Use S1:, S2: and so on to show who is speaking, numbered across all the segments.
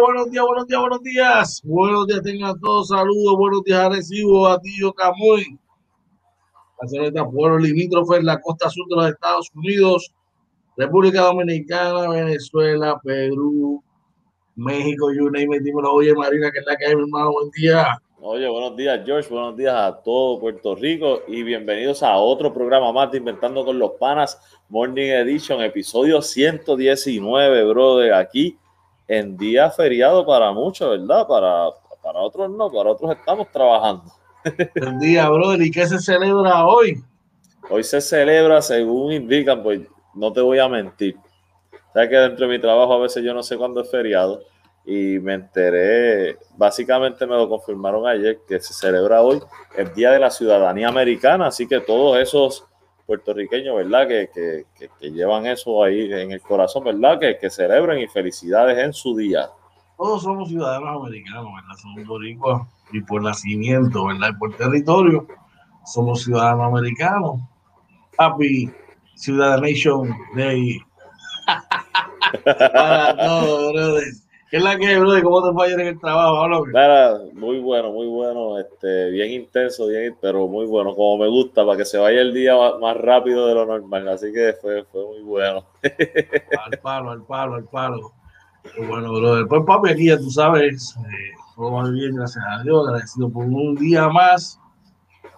S1: buenos días, buenos días, buenos días, buenos días. Tengan todos saludos, buenos días, Arecibo, a Tío Camuy. A pueblo limítrofe la costa sur de los Estados Unidos, República Dominicana, Venezuela, Perú, México, you name it, dímelo, oye Marina, que es la que hay, mi hermano, buen día.
S2: Oye, buenos días, George. Buenos días a todo Puerto Rico y bienvenidos a otro programa más de Inventando con los Panas, Morning Edition, episodio 119, brother. Aquí en día feriado para muchos, ¿verdad? Para, para otros no, para otros estamos trabajando.
S1: Buen día, brother. ¿Y qué se celebra hoy?
S2: Hoy se celebra, según indican, pues no te voy a mentir. Sabes que dentro de mi trabajo a veces yo no sé cuándo es feriado y me enteré, básicamente me lo confirmaron ayer, que se celebra hoy el Día de la Ciudadanía Americana, así que todos esos puertorriqueños, ¿verdad? Que, que, que, llevan eso ahí en el corazón, ¿verdad? Que, que celebren y felicidades en su día.
S1: Todos somos ciudadanos americanos, ¿verdad? Somos boricuas y por nacimiento, ¿verdad? Y por territorio, somos ciudadanos americanos. Happy Ciudadanation Day. Para todos, brother. ¿Qué es la que, bro? ¿Cómo te fue ayer en el trabajo?
S2: muy bueno, muy bueno, este, bien intenso, bien, pero muy bueno, como me gusta, para que se vaya el día más, rápido de lo normal, así que fue, fue muy bueno.
S1: Al palo, al palo, al palo. bueno, bro. Pues papi, aquí ya tú sabes, eh, todo muy bien, gracias a Dios, agradecido por un día más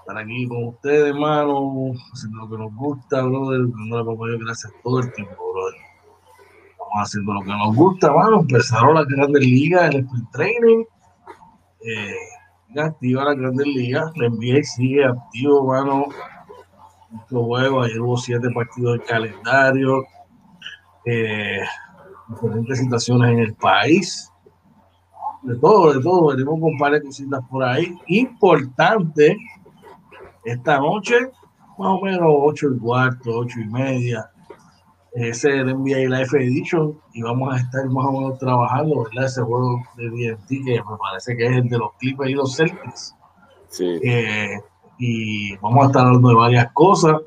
S1: estar aquí con ustedes, hermano, haciendo lo que nos gusta, brother, dándole papá gracias todo el tiempo, brother haciendo lo que nos gusta, mano. Empezaron las grandes ligas, el sprint training. Eh, activa la grandes ligas. La NBA sigue activo, mano. Muchos juegos. Ayer hubo siete partidos del calendario. Eh, diferentes situaciones en el país. De todo, de todo. Venimos con de cositas por ahí. Importante, esta noche, más o menos ocho y cuarto, ocho y media ese es el NBA Life Edition y vamos a estar más o menos trabajando, ¿verdad? Ese juego de DNT que me parece que es el de los Clippers y los Celtics. Sí. Eh, y vamos a estar hablando de varias cosas.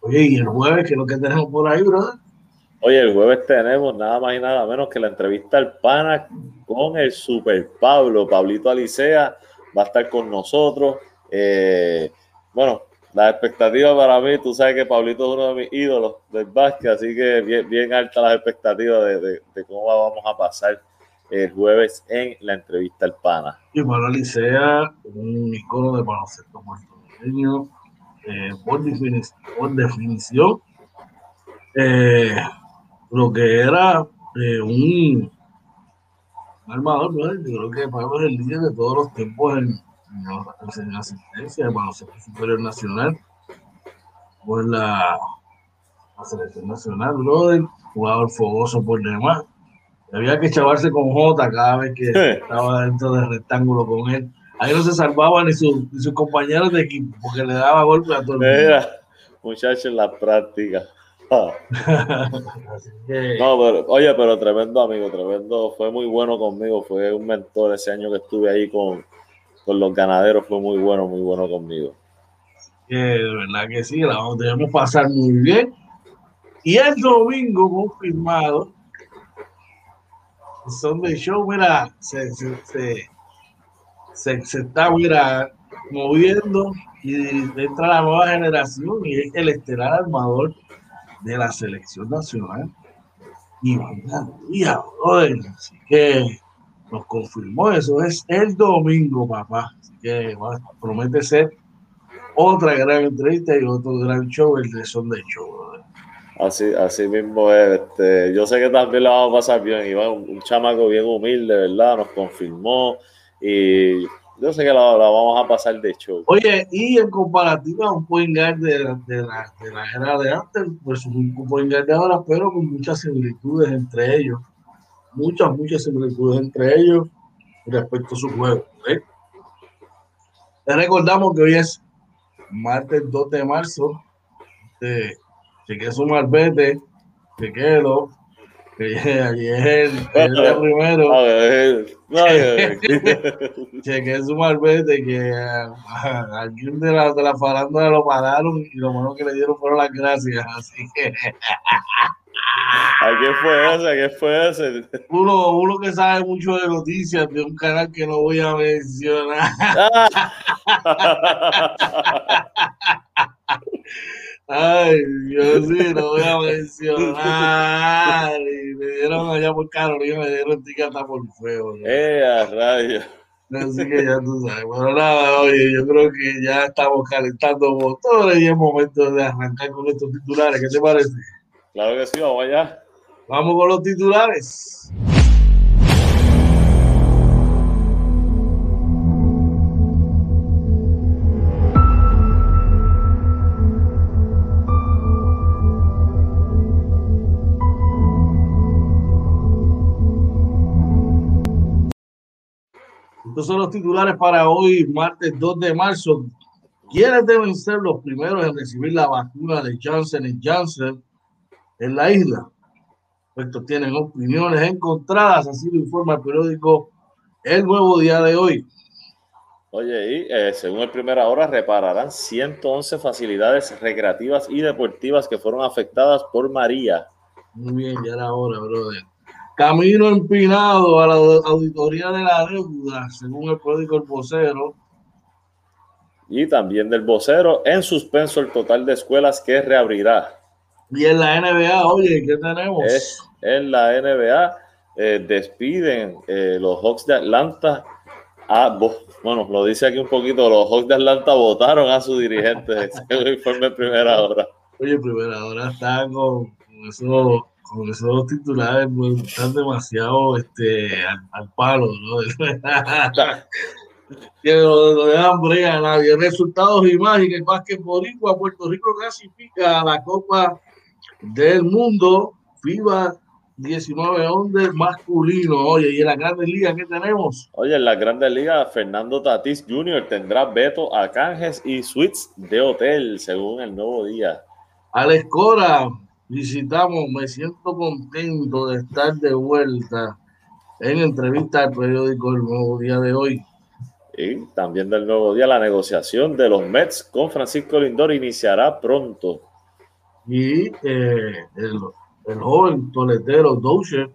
S1: Oye, y el jueves, ¿qué es lo que tenemos por ahí, brother?
S2: Oye, el jueves tenemos nada más y nada menos que la entrevista al pana con el Super Pablo. Pablito Alicea va a estar con nosotros. Eh, bueno, la expectativa para mí, tú sabes que Pablito es uno de mis ídolos del básquet, así que bien, bien alta las expectativas de, cómo vamos a pasar el jueves en la entrevista al PANA.
S1: Y Pablo Licea, un icono de baloncesto puertorriqueño, eh, por, definición, por definición eh, lo que era eh, un armador, ¿no? yo creo que Pablo es el líder de todos los tiempos en la asistencia del baloncesto superior nacional por la, la selección nacional, brother, jugador fogoso por demás. Había que chavarse con Jota cada vez que estaba dentro del rectángulo con él. Ahí no se salvaba ni, su, ni sus compañeros de equipo porque le daba golpe a todo el mundo.
S2: muchachos en la práctica. No, pero, oye, pero tremendo amigo, tremendo, fue muy bueno conmigo, fue un mentor ese año que estuve ahí con, con los ganaderos fue muy bueno, muy bueno conmigo.
S1: de verdad que sí, la vamos, debemos pasar muy bien. Y el domingo confirmado, son de show, mira, se, se, está mira, moviendo y entra la nueva generación y es el estelar armador de la selección nacional. Y vaya, así que nos confirmó eso. Es el domingo, papá. Así que promete ser otra gran entrevista y otro gran show, el de Son de Show.
S2: Así, así mismo es. Este, yo sé que también la vamos a pasar bien. Iván, un, un chamaco bien humilde, ¿verdad? Nos confirmó y yo sé que la, vamos a pasar de show.
S1: Oye, y en comparativa a un point guard de, de, la, de la era de antes, pues un point guard de ahora, pero con muchas similitudes entre ellos muchas, muchas similitudes entre ellos respecto a su juego. ¿eh? Les recordamos que hoy es martes 2 de marzo. Este, chequeé su marbete, chequéelo. Que ayer, el primero. chequeé su marbete que a, alguien de la, de la farándula lo pararon y lo menos que le dieron fueron las gracias. Así que
S2: ¿A qué fue ese? ¿A qué fue ese?
S1: Uno, uno que sabe mucho de noticias de un canal que no voy a mencionar. Ay, yo sí, no voy a mencionar. Y me dieron allá por Carolina, me dieron ticket hasta por feo.
S2: ¡Eh, a!
S1: Así que ya tú sabes. Bueno, nada, oye, yo creo que ya estamos calentando motores y es momento de arrancar con estos titulares. ¿Qué te parece?
S2: Claro que sí, vamos allá.
S1: Vamos con los titulares. Estos son los titulares para hoy, martes 2 de marzo. ¿Quiénes deben ser los primeros en recibir la vacuna de Johnson Johnson en la isla? Estos tienen opiniones encontradas, así lo informa el periódico El Nuevo Día de hoy.
S2: Oye, y eh, según el Primera Hora, repararán 111 facilidades recreativas y deportivas que fueron afectadas por María.
S1: Muy bien, ya era hora, brother. Camino empinado a la auditoría de la deuda, según el periódico El Vocero.
S2: Y también del vocero, en suspenso el total de escuelas que reabrirá.
S1: Y en la NBA, oye, ¿qué tenemos?
S2: en la NBA eh, despiden eh, los Hawks de Atlanta. A, bueno, lo dice aquí un poquito, los Hawks de Atlanta votaron a su dirigente, según informe primera hora.
S1: Oye, primera hora está con, con eso con esos titulares pues, están demasiado este, al, palo, ¿no? que no, no dejan brega a nadie. Resultados y más, y que más que Boricua, Puerto Rico clasifica a la Copa del Mundo FIBA 19 ondes masculino. Oye, y en la Grandes Ligas, ¿qué tenemos?
S2: Oye, en la Grandes Ligas, Fernando Tatis Jr. tendrá veto a canjes y suites de hotel, según el nuevo día.
S1: Alex Cora, visitamos, me siento contento de estar de vuelta en entrevista al periódico El Nuevo Día de hoy.
S2: Y también del Nuevo Día, la negociación de los Mets con Francisco Lindor iniciará pronto.
S1: Y eh, el, el, joven toletero Doucher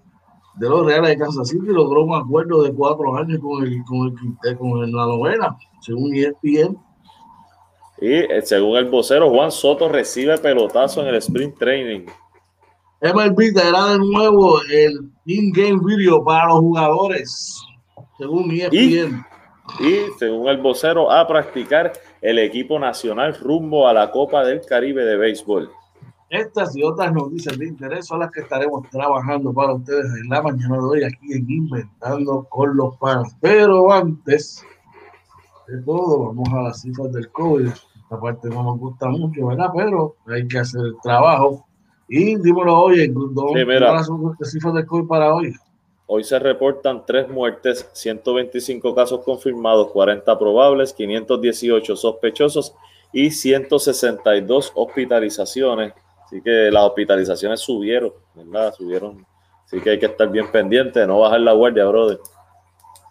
S1: de los Reales de Kansas City logró un acuerdo de cuatro años con el, con el, con el, la novena, según ESPN
S2: y eh, según el vocero, Juan Soto recibe pelotazo en el sprint training.
S1: MLB dará de nuevo el in-game video para los jugadores, según ESPN.
S2: Y, y según el vocero, a practicar el equipo nacional rumbo a la Copa del Caribe de Béisbol.
S1: Estas y otras noticias de interés son las que estaremos trabajando para ustedes en la mañana de hoy aquí en Inventando con los Panos. Pero antes de todo, vamos a las cifras del COVID parte no nos gusta mucho, ¿verdad? Pero hay que hacer el trabajo. Y dímelo hoy, ¿dónde sí, cifras de COVID para hoy?
S2: Hoy se reportan tres muertes, 125 casos confirmados, 40 probables, 518 sospechosos y 162 hospitalizaciones. Así que las hospitalizaciones subieron, ¿verdad? Subieron. Así que hay que estar bien pendiente, no bajar la guardia, brother.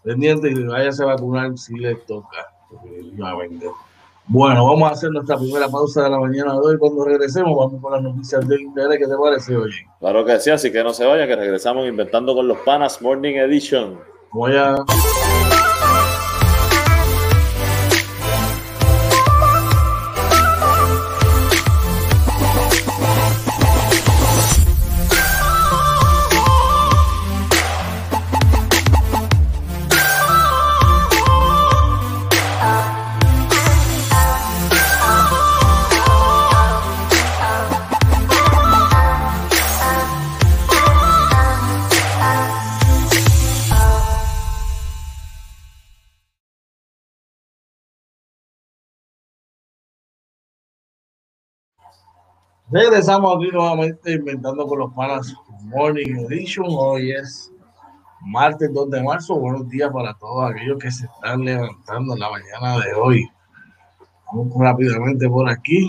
S1: Pendiente y váyase a vacunar si le toca. Bueno, vamos a hacer nuestra primera pausa de la mañana de hoy. Cuando regresemos, vamos con las noticias de interés. ¿Qué te parece, hoy?
S2: Claro que sí, así que no se vayan, que regresamos inventando con los Panas Morning Edition.
S1: Voy a. Regresamos aquí nuevamente inventando con los panas Morning Edition. Hoy es martes 2 de marzo. Buenos días para todos aquellos que se están levantando en la mañana de hoy. Vamos rápidamente por aquí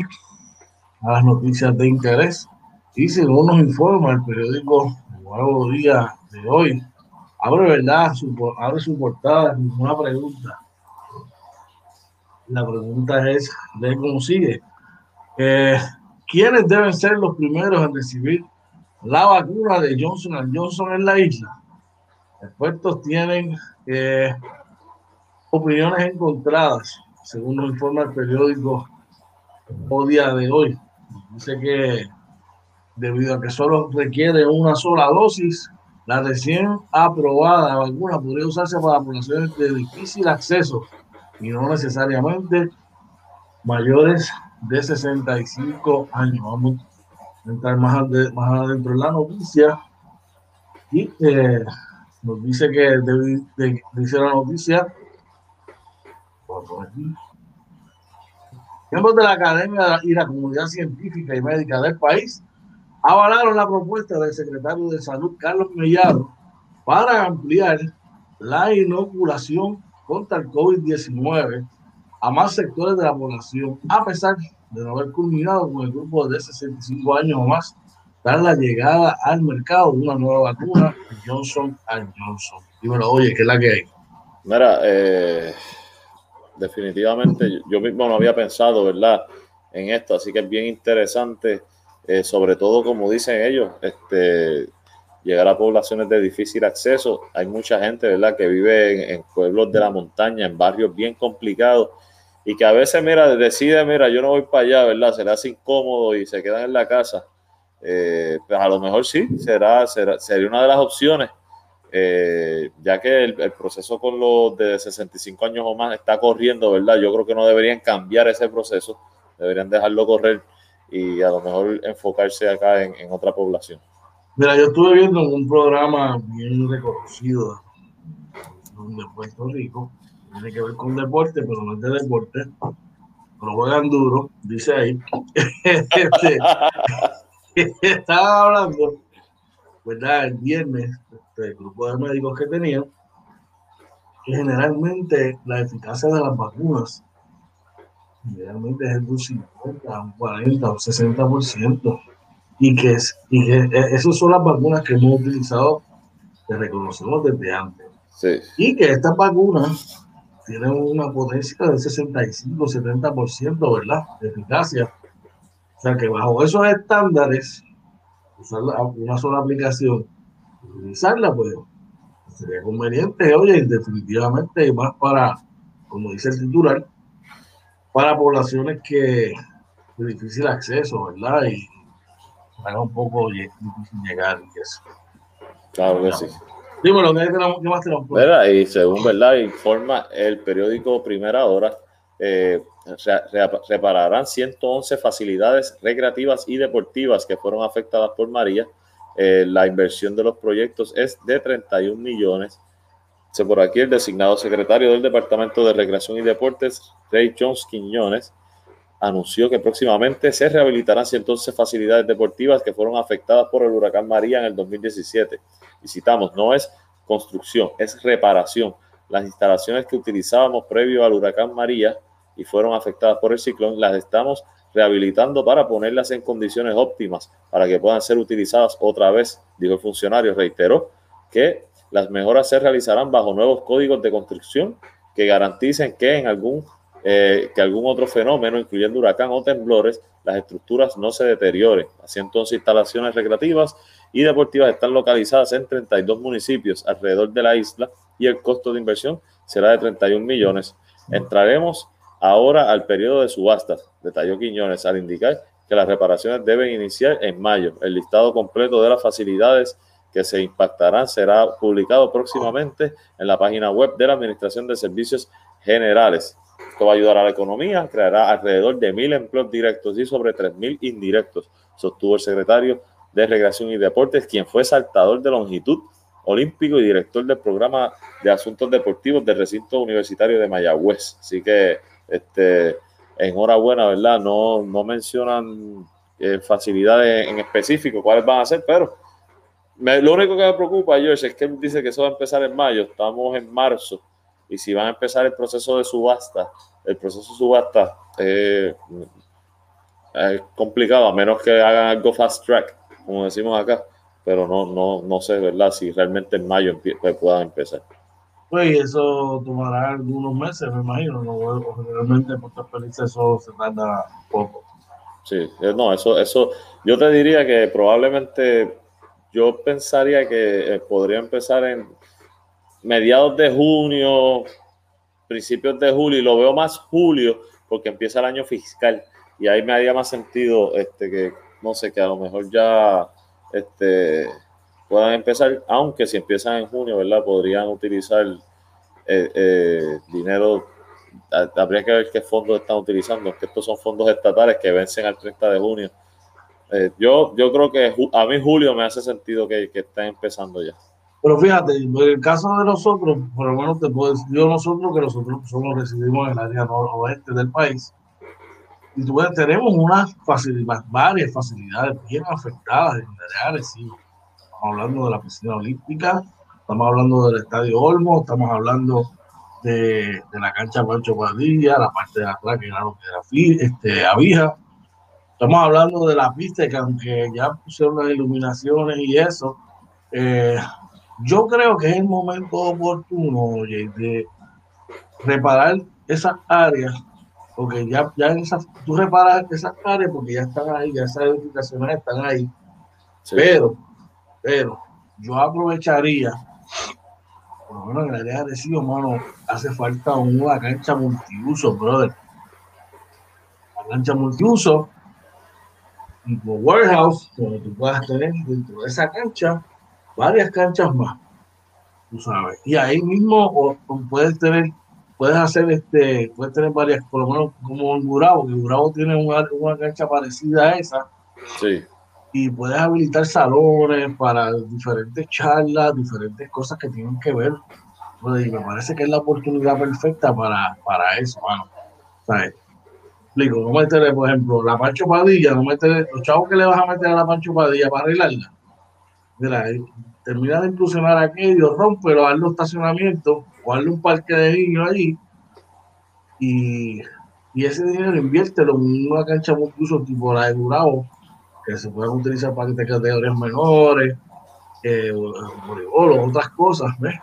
S1: a las noticias de interés. Y según nos informa el periódico Nuevo Día de hoy, abre verdad, su, abre su portada, una pregunta. La pregunta es, de cómo sigue. Eh, ¿Quiénes deben ser los primeros en recibir la vacuna de Johnson Johnson en la isla. Expertos tienen eh, opiniones encontradas, según nos informa el periódico o día de hoy. Dice que debido a que solo requiere una sola dosis, la recién aprobada vacuna podría usarse para poblaciones de difícil acceso y no necesariamente mayores de 65 años. Vamos a entrar más, más adentro en la noticia. Y eh, nos dice que dice la noticia. Miembros de la Academia y la Comunidad Científica y Médica del país avalaron la propuesta del secretario de Salud, Carlos Mellado, para ampliar la inoculación contra el COVID-19 a más sectores de la población, a pesar de no haber culminado con el grupo de 65 años o más, tras la llegada al mercado de una nueva vacuna, Johnson Johnson. Dímelo, oye, ¿qué es la que hay?
S2: Mira, eh, definitivamente yo mismo no había pensado, ¿verdad?, en esto, así que es bien interesante, eh, sobre todo como dicen ellos, este, llegar a poblaciones de difícil acceso. Hay mucha gente, ¿verdad?, que vive en, pueblos de la montaña, en barrios bien complicados y que a veces, mira, decide, mira, yo no voy para allá, ¿verdad? Se le hace incómodo y se quedan en la casa. Eh, pues a lo mejor sí, será, será, sería una de las opciones, eh, ya que el, proceso con los de 65 años o más está corriendo, ¿verdad? Yo creo que no deberían cambiar ese proceso, deberían dejarlo correr y a lo mejor enfocarse acá en otra población.
S1: Mira, yo estuve viendo un programa bien reconocido de Puerto Rico, tiene que ver con deporte, pero no es de deporte, pero juegan duro, dice ahí. este, estaba hablando, ¿verdad? El viernes, este, el grupo de médicos que tenían, que generalmente la eficacia de las vacunas generalmente es de un 50, un 40, un 60% y que, y que e, esas son las vacunas que hemos utilizado, que reconocemos desde antes.
S2: Sí.
S1: Y que estas vacunas tienen una potencia del 65-70%, ¿verdad? De eficacia. O sea que bajo esos estándares, usar una sola aplicación, utilizarla, pues sería conveniente, oye, definitivamente, más para, como dice el titular, para poblaciones que de difícil acceso, ¿verdad? Y haga un poco difícil llegar y eso.
S2: Claro que sí.
S1: Dímelo.
S2: ¿Verdad? Y según verdad informa el periódico Primera Hora, eh, repararán 111 facilidades recreativas y deportivas que fueron afectadas por María. Eh, la inversión de los proyectos es de 31 millones. Por aquí el designado secretario del Departamento de Recreación y Deportes, Ray Jones Quiñones, anunció que próximamente se rehabilitarán 111 facilidades deportivas que fueron afectadas por el huracán María en el 2017. Y citamos, no es construcción, es reparación. Las instalaciones que utilizábamos previo al huracán María y fueron afectadas por el ciclón, las estamos rehabilitando para ponerlas en condiciones óptimas para que puedan ser utilizadas otra vez, dijo el funcionario. Reiteró que las mejoras se realizarán bajo nuevos códigos de construcción que garanticen que en algún eh, que algún otro fenómeno, incluyendo huracán o temblores, las estructuras no se deterioren. Así entonces, instalaciones recreativas y deportivas están localizadas en 32 municipios alrededor de la isla y el costo de inversión será de 31 millones. Entraremos ahora al periodo de subastas, detalló Quiñones, al indicar que las reparaciones deben iniciar en mayo. El listado completo de las facilidades que se impactarán será publicado próximamente en la página web de la Administración de Servicios Generales. Esto va a ayudar a la economía, creará alrededor de mil empleos directos y sobre tres mil indirectos, sostuvo el secretario de Recreación y Deportes, quien fue saltador de longitud olímpico y director del programa de asuntos deportivos del recinto universitario de Mayagüez. Así que, este, enhorabuena, ¿verdad? No, no mencionan eh, facilidades en específico, cuáles van a ser, pero lo único que me preocupa, George, es que él dice que eso va a empezar en mayo, estamos en marzo y si van a empezar el proceso de subasta, el proceso de subasta eh, es complicado, a menos que hagan algo fast track, como decimos acá, pero no, no, no sé, ¿verdad? Si realmente en mayo pues, puedan empezar.
S1: Pues eso tomará algunos meses, me imagino, ¿no? Generalmente por tu experiencia eso se tarda poco.
S2: Sí, eh, no, eso, eso, yo te diría que probablemente yo pensaría que eh, podría empezar en mediados de junio, principios de julio, y lo veo más julio porque empieza el año fiscal y ahí me haría más sentido este que no sé que a lo mejor ya este puedan empezar, aunque si empiezan en junio, ¿verdad? Podrían utilizar eh, eh, dinero, habría que ver qué fondos están utilizando, que estos son fondos estatales que vencen al 30 de junio. Eh, yo, yo creo que a mí julio me hace sentido que, que estén empezando ya.
S1: Pero fíjate, en el caso de nosotros, por lo menos te puedo decir yo nosotros que nosotros somos residimos en el área noroeste del país, y tú ves, tenemos unas facilidades, varias facilidades bien afectadas en el área Estamos hablando de la piscina olímpica, estamos hablando del estadio Olmo, estamos hablando de, de la cancha Pancho Padilla, la parte de atrás que era lo que era este, Avija. Estamos hablando de la pista que aunque ya pusieron las iluminaciones y eso, eh, yo creo que es el momento oportuno de reparar esas áreas, porque ya, ya en esas, tú reparas esas áreas porque ya están ahí, ya esas edificaciones están ahí. Pero, pero, yo aprovecharía, por lo menos en el área de Recibo, mano, hace falta una cancha multiuso, brother. La cancha multiuso, tipo warehouse, donde tú puedas tener dentro de esa cancha varias canchas más, tú sabes. Y ahí mismo puedes tener, puedes hacer este, puedes tener varias, por lo menos como en Gurabo, que Gurabo tiene una, una cancha parecida a esa.
S2: Sí.
S1: Y puedes habilitar salones para diferentes charlas, diferentes cosas que tienen que ver. Pues, y me parece que es la oportunidad perfecta para, para eso, mano. ¿Sabes? Explico, no meterle, por ejemplo, la Pancho Padilla, no meterle, los chavos que le vas a meter a la Pancho Padilla para arreglarla mira, termina de inclusionar aquello, rompe, darle un estacionamiento o darle un parque de niños ahí y, y ese dinero inviértelo en una cancha incluso tipo la de Durao, que se pueden utilizar para categorías menores, eh, o otras cosas, ¿ves?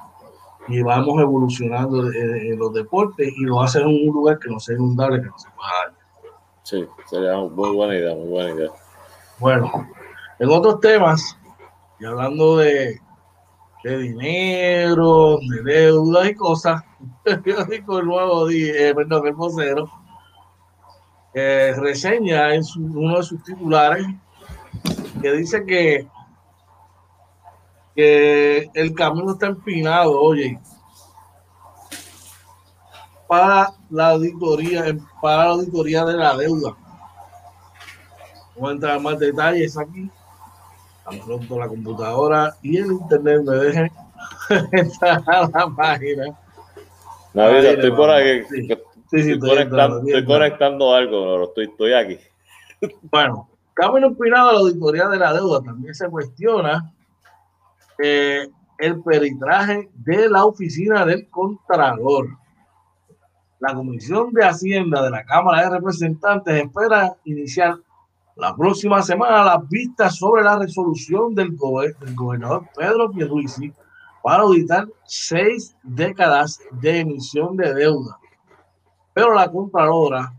S1: Y vamos evolucionando en, los deportes y lo hacen en un lugar que no sea inundable, que no se pueda dar.
S2: Sí, sería muy buena idea, muy buena idea.
S1: Bueno, en otros temas, y hablando de, de dinero, de deudas y cosas, el periódico El Nuevo Día, eh, perdón, el vocero, reseña en uno de sus titulares que dice que, que el camino está empinado, oye, para la auditoría, para la auditoría de la deuda. Vamos a entrar en más detalles aquí tan pronto la computadora y el internet me dejen entrar a la página.
S2: Navidad, estoy por aquí. estoy, conectando, algo, estoy, estoy aquí.
S1: Bueno, camino empinado a la auditoría de la deuda. También se cuestiona eh, el peritraje de la oficina del Contralor. La Comisión de Hacienda de la Cámara de Representantes espera iniciar la próxima semana las vistas sobre la resolución del, gobernador Pedro Pierluisi para auditar seis décadas de emisión de deuda. Pero la Contralora,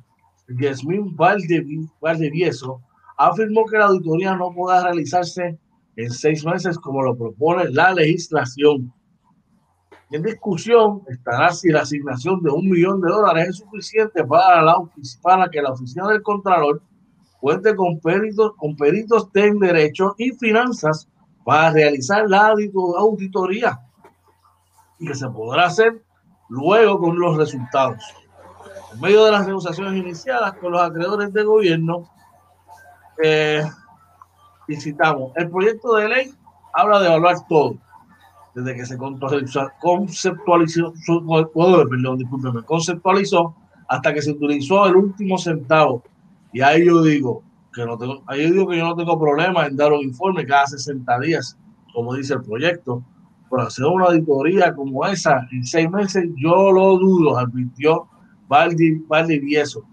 S1: Yasmín Valdevieso, afirmó que la auditoría no podrá realizarse en seis meses como lo propone la legislación. En discusión estará si la asignación de un millón de dólares es suficiente para, la, para que la oficina del Contralor cuente con peritos, con peritos en derecho y finanzas para realizar la auditoría. Y que se podrá hacer luego con los resultados. En medio de las negociaciones iniciadas con los acreedores del gobierno, eh, visitamos. El proyecto de ley habla de evaluar todo, desde que se conceptualizó, perdón, conceptualizó hasta que se utilizó el último centavo y ahí yo digo que no tengo, ahí yo digo que yo no tengo problema en dar un informe cada 60 días, como dice el proyecto, pero hacer una auditoría como esa en seis meses, yo lo dudo, advirtió Valdi, Vieso.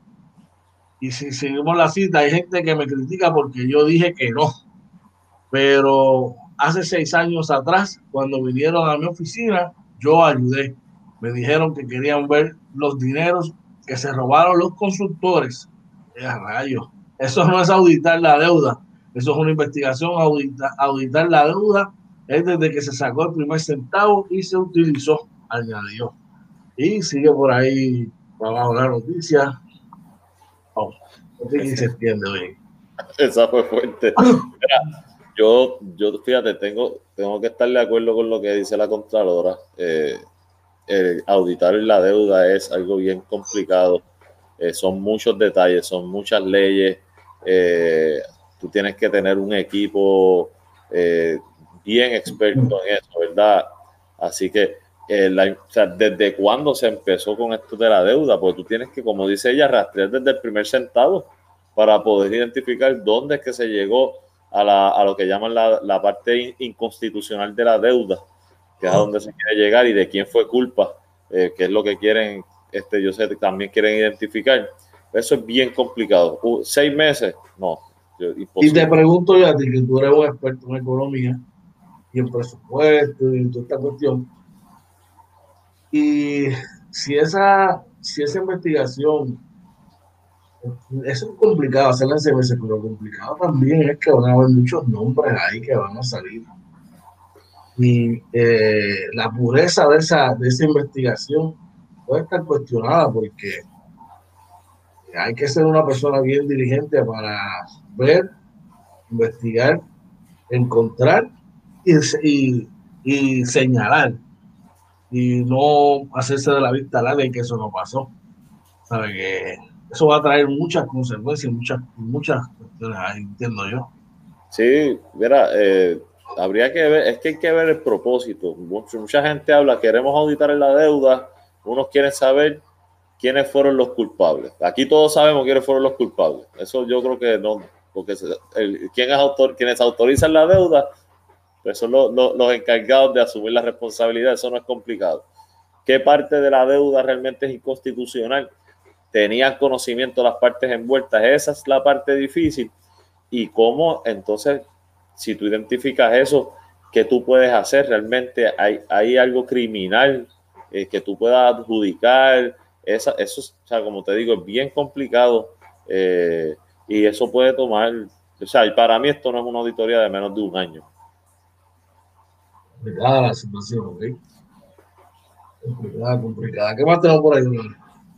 S1: Y si seguimos la cita, hay gente que me critica porque yo dije que no. Pero hace seis años atrás, cuando vinieron a mi oficina, yo ayudé. Me dijeron que querían ver los dineros que se robaron los constructores rayo. Eso no es auditar la deuda. Eso es una investigación, auditar la deuda es desde que se sacó el primer centavo y se utilizó, añadió. Y sigue por ahí vamos a la noticia. Oh, no sé si se entiende hoy.
S2: Esa fue fuerte. yo, yo, fíjate, tengo, tengo que estar de acuerdo con lo que dice la Contralora. Eh, auditar la deuda es algo bien complicado. Eh, son muchos detalles, son muchas leyes. Eh, tú tienes que tener un equipo bien experto en eso, ¿verdad? Así que, o sea, ¿desde cuándo se empezó con esto de la deuda? Porque tú tienes que, como dice ella, rastrear desde el primer centavo para poder identificar dónde es que se llegó a, la, a lo que llaman la, la, parte inconstitucional de la deuda, que es a donde se quiere llegar y de quién fue culpa, eh, que es lo que quieren, este, yo sé que también quieren identificar. Eso es bien complicado. ¿Seis meses? No.
S1: y te pregunto yo a ti, que tú eres un experto en economía y en presupuesto y en toda esta cuestión. Y si esa, si esa investigación eso es complicado hacerla en CBC, pero complicado también es que van a haber muchos nombres ahí que van a salir. Y eh, la pureza de esa, de esa investigación puede estar cuestionada porque hay que ser una persona bien dirigente para ver, investigar, encontrar y, y, señalar y no hacerse de la vista larga y que eso no pasó. Sabe que eso va a traer muchas consecuencias, muchas, muchas cuestiones entiendo yo.
S2: Sí, mira, eh, habría que ver, es que hay que ver el propósito. Mucha, mucha gente habla, queremos auditar en la deuda, unos quieren saber quiénes fueron los culpables. Aquí todos sabemos quiénes fueron los culpables. Eso yo creo que no, porque el, ¿quién es autor, quienes autorizan la deuda, pues son los, los encargados de asumir la responsabilidad. Eso no es complicado. ¿Qué parte de la deuda realmente es inconstitucional? tenían conocimiento las partes envueltas. Esa es la parte difícil. Y cómo entonces, si tú identificas eso, ¿qué tú puedes hacer? Realmente hay, hay algo criminal eh, que tú puedas adjudicar. Esa, eso, o sea, como te digo, es bien complicado eh, y eso puede tomar, o sea, para mí esto no es una auditoría de menos de un año.
S1: Complicada la situación, ¿ok? Complicada, complicada. ¿Qué más tenemos por ahí?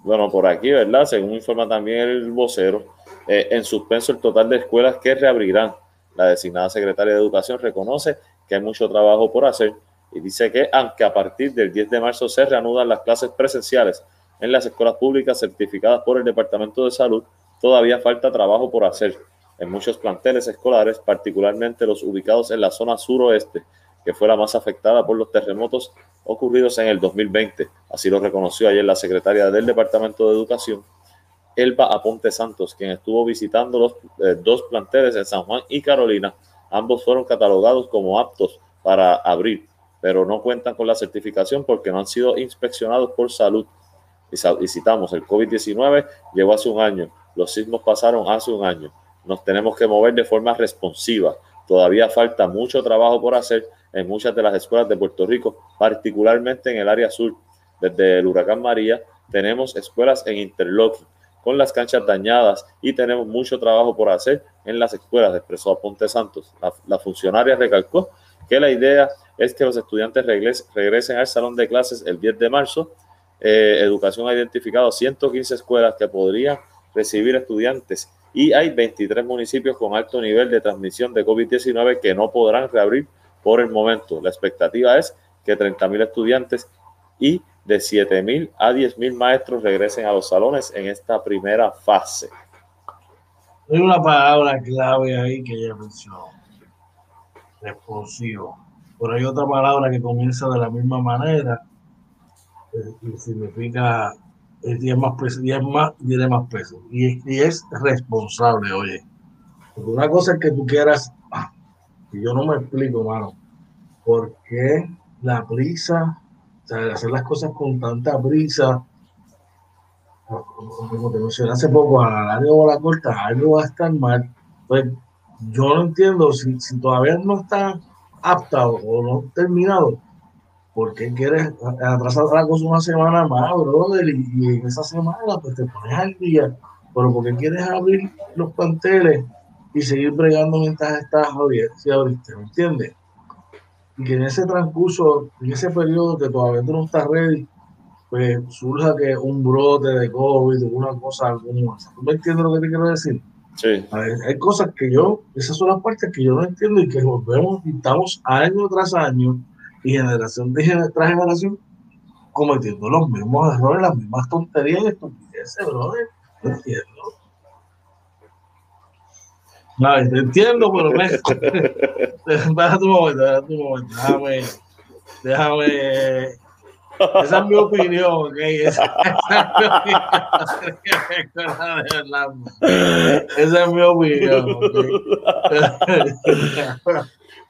S2: Bueno, por aquí, ¿verdad? Según informa también el vocero, eh, en suspenso el total de escuelas que reabrirán. La designada secretaria de Educación reconoce que hay mucho trabajo por hacer y dice que aunque a partir del 10 de marzo se reanudan las clases presenciales en las escuelas públicas certificadas por el Departamento de Salud, todavía falta trabajo por hacer. En muchos planteles escolares, particularmente los ubicados en la zona suroeste, que fue la más afectada por los terremotos ocurridos en el 2020. Así lo reconoció ayer la secretaria del Departamento de Educación, Elba Aponte Santos, quien estuvo visitando los eh, dos planteles en San Juan y Carolina. Ambos fueron catalogados como aptos para abrir, pero no cuentan con la certificación porque no han sido inspeccionados por salud. Y citamos, el COVID-19 llegó hace un año, los sismos pasaron hace un año. Nos tenemos que mover de forma responsiva. Todavía falta mucho trabajo por hacer en muchas de las escuelas de Puerto Rico, particularmente en el área sur. Desde el huracán María tenemos escuelas en interlocking con las canchas dañadas y tenemos mucho trabajo por hacer en las escuelas, expresó Aponte Santos. La, funcionaria recalcó que la idea es que los estudiantes regresen al salón de clases el 10 de marzo. Eh, Educación ha identificado 115 escuelas que podrían recibir estudiantes y hay 23 municipios con alto nivel de transmisión de COVID-19 que no podrán reabrir por el momento. La expectativa es que 30.000 estudiantes y de 7.000 a 10.000 maestros regresen a los salones en esta primera fase.
S1: Hay una palabra clave ahí que ella mencionó. Responsivo. Pero hay otra palabra que comienza de la misma manera eh, y significa 10 más pesos, 10 más, 10 más pesos. Y, y, es responsable, oye. Porque una cosa es que tú quieras y yo no me explico, mano, por qué la prisa, o sea, hacer las cosas con tanta prisa, como te mencioné hace poco, a la larga o a la corta, algo va a estar mal. Pues yo no entiendo si, si todavía no está apta o no terminado, ¿por qué quieres atrasar la cosa una semana más, brother? Y, y en esa semana pues te pones al día, pero ¿por qué quieres abrir los planteles y seguir bregando mientras estás si abriste, ¿me entiendes? Y que en ese transcurso, en ese periodo que todavía tú no estás ready, pues surja que un brote de COVID o una cosa alguna. ¿Tú me entiendes lo que te quiero decir?
S2: Sí.
S1: hay cosas que yo, esas son las partes que yo no entiendo y que volvemos y estamos año tras año y generación tras generación cometiendo los mismos errores, las mismas tonterías y estupideces, brother. No entiendo. No, te entiendo, pero me. Déjame un momento, déjame un momento. Déjame. Déjame. Esa es mi opinión, ¿ok? Esa, esa es mi opinión, ¿ok?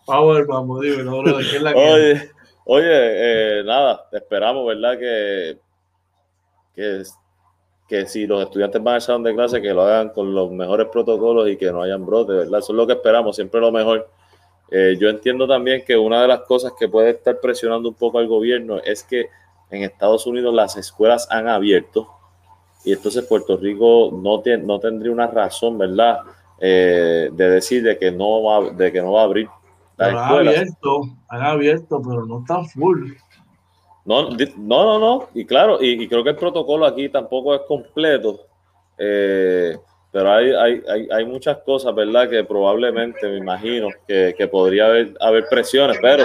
S1: vamos, vamos, dime, no, bro, ¿qué es la que.?
S2: Oye, oye eh, nada, esperamos, ¿verdad? Que, que que si los estudiantes van al salón de clase, que lo hagan con los mejores protocolos y que no hayan brotes, ¿verdad? Eso es lo que esperamos, siempre lo mejor. Eh, yo entiendo también que una de las cosas que puede estar presionando un poco al gobierno es que en Estados Unidos las escuelas han abierto y entonces Puerto Rico no, tiene, no tendría una razón, ¿verdad? Eh, de decir de que no va, de que no va a abrir.
S1: han abierto, han abierto, pero no está full.
S2: No, no, no, no. Y claro, y, creo que el protocolo aquí tampoco es completo. Eh, pero hay, hay, hay, hay, muchas cosas, ¿verdad? Que probablemente, me imagino, que, que podría haber, haber presiones, pero...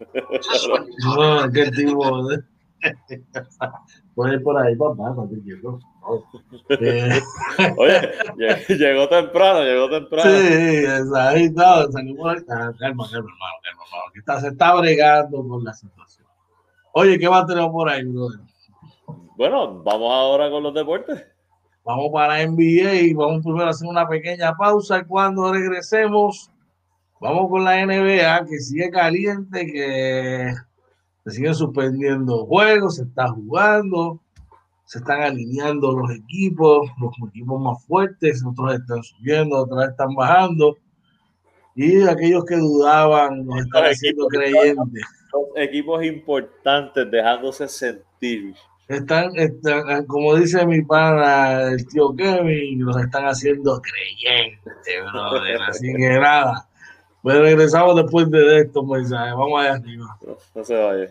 S1: no, qué tipo de... Puede por ahí, papá, no te quiero.
S2: Oye, llegó temprano, llegó temprano.
S1: Sí, ahí está, salimos calma, calma, hermano, calma, que está, se está bregando con la situación. Oye, ¿qué va a tener por ahí, brother?
S2: Bueno, vamos ahora con los deportes.
S1: Vamos para NBA y vamos primero a hacer una pequeña pausa y cuando regresemos, vamos con la NBA que sigue caliente, que se siguen suspendiendo juegos, se está jugando se están alineando los equipos, los equipos más fuertes, otros están subiendo, otros están bajando. Y aquellos que dudaban nos están haciendo creyentes.
S2: Los equipos importantes dejándose sentir.
S1: Están, están, como dice mi pana, el tío Kevin, los están haciendo creyentes, brother. Así que nada. Pues regresamos después de estos mensajes. Vamos allá arriba.
S2: no se vaya.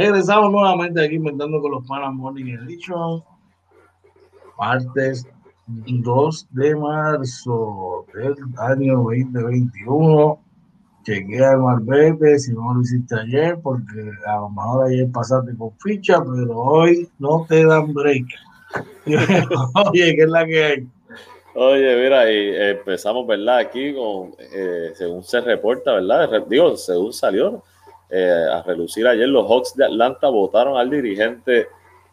S1: Regresamos nuevamente aquí inventando con los Panas Morning Edition. Martes 2 de marzo del año 2021. Chequea al Marbete si no lo hiciste ayer, porque a lo mejor ayer pasaste con ficha, pero hoy no te dan break. Oye, ¿qué es la que hay?
S2: Oye, mira, y empezamos, ¿verdad? Aquí con, eh, según se reporta, ¿verdad? Digo, según salió, eh, a relucir ayer. Los Hawks de Atlanta votaron al dirigente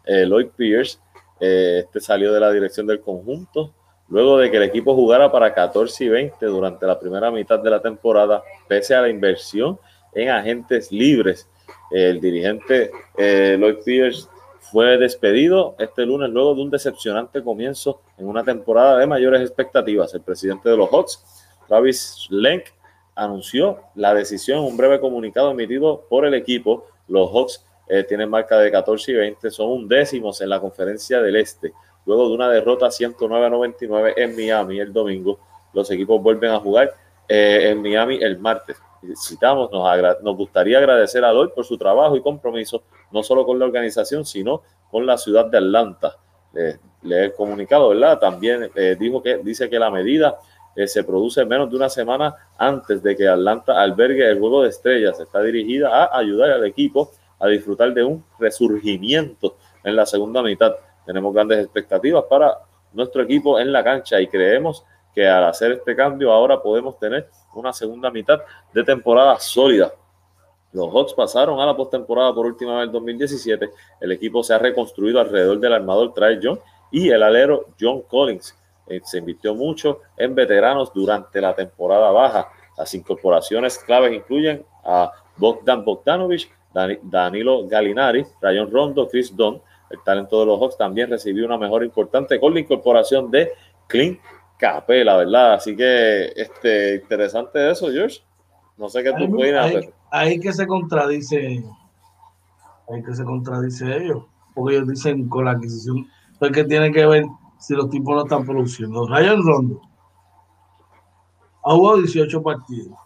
S2: eh, Lloyd Pierce. Eh, este salió de la dirección del conjunto luego de que el equipo jugara para 14 y 20 durante la primera mitad de la temporada, pese a la inversión en agentes libres. El dirigente Lloyd Pierce fue despedido este lunes luego de un decepcionante comienzo en una temporada de mayores expectativas. El presidente de los Hawks, Travis Lenk, anunció la decisión, un breve comunicado emitido por el equipo. Los Hawks eh, tienen marca de 14 y 20, son un décimos en la conferencia del Este. Luego de una derrota 109 a 99 en Miami el domingo, los equipos vuelven a jugar eh, en Miami el martes. Citamos, nos, nos gustaría agradecer a Lloyd por su trabajo y compromiso, no solo con la organización, sino con la ciudad de Atlanta. le he comunicado, ¿verdad? También eh, dijo que dice que la medida eh, se produce menos de una semana antes de que Atlanta albergue el juego de estrellas. Está dirigida a ayudar al equipo a disfrutar de un resurgimiento en la segunda mitad. Tenemos grandes expectativas para nuestro equipo en la cancha y creemos que al hacer este cambio ahora podemos tener una segunda mitad de temporada sólida. Los Hawks pasaron a la postemporada por última vez en 2017. El equipo se ha reconstruido alrededor del armador Trae John y el alero John Collins. Eh, se invirtió mucho en veteranos durante la temporada baja. Las incorporaciones claves incluyen a Bogdan Bogdanovich, Danilo Galinari, Rayon Rondo, Chris Don. El talento de los Hawks también recibió una mejor importante con la incorporación de Clint Capela, ¿verdad? Así que este, interesante eso, George. No sé qué tú puedes
S1: hacer. Ahí que se contradice, ahí que se contradice ellos, porque ellos dicen con la adquisición, pues que tiene que ver si los tipos no están produciendo. Ryan Rondo ha jugado 18 partidos,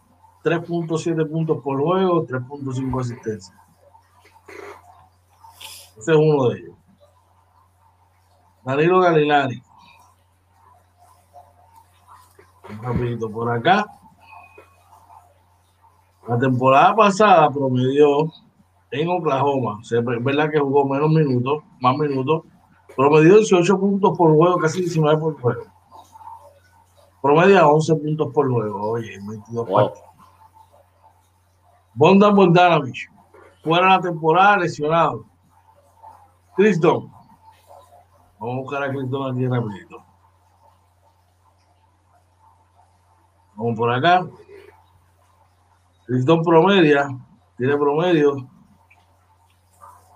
S1: 3.7 puntos por juego, 3.5 asistencias. Ese es uno de ellos. Danilo Galinari. Un rapidito por acá. La temporada pasada promedió en Oklahoma, es verdad que jugó menos minutos, más minutos, promedió 18 puntos por juego, casi 19 por juego. Promedia 11 puntos por juego, oye, 22 wow. partidos. Bondan Bogdanovich, fuera la temporada, lesionado. Chris Don. Vamos a buscar a Chris Don aquí rapidito. Vamos por acá. Criston promedia, tiene promedio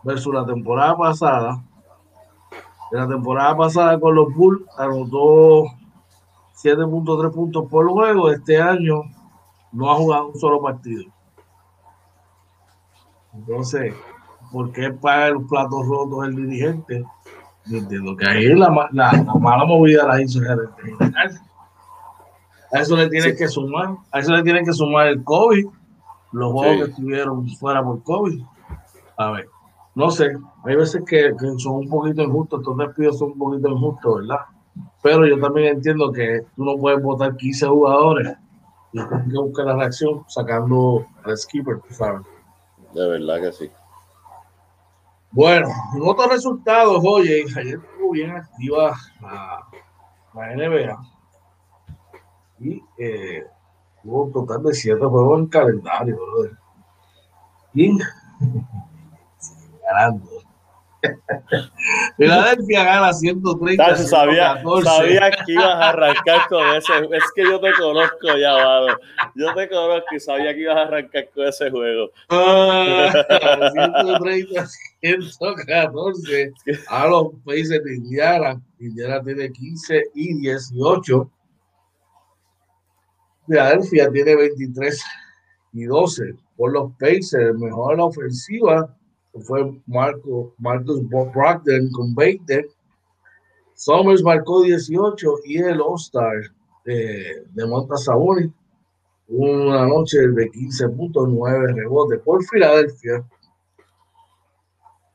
S1: versus la temporada pasada. En la temporada pasada con los Bulls anotó 7.3 puntos por juego. Este año no ha jugado un solo partido. Entonces, ¿por qué paga los platos rotos el dirigente? entiendo que ahí la, mala movida la hizo el A eso le tienen que sumar, a eso le tienen que sumar el COVID los juegos que estuvieron fuera por COVID. A ver, no sé, hay veces que, son un poquito injustos, estos despidos son un poquito injustos, ¿verdad? Pero yo también entiendo que tú no puedes votar 15 jugadores y tienes que buscar la reacción sacando al skipper, tú sabes.
S2: De verdad que sí.
S1: Bueno, en otros resultados, oye, ayer estuvo bien activa la, la NBA y eh, Hubo un total de siete juegos en calendario, brother. Y ganando. Filadelfia gana 130.
S2: sabía, sabía que ibas a arrancar con ese. Es que yo te conozco ya, mano. Yo te conozco y sabía que ibas a arrancar con ese juego.
S1: Ah, 130, 114 a los países de Indiana. Indiana tiene 15 y 18. Philadelphia tiene 23 y 12 por los Pacers. Mejor la ofensiva fue Marco, Marcus Brogdon con 20. Somers marcó 18 y el All-Star de, de Monta una noche de 15.9 rebotes por Filadelfia.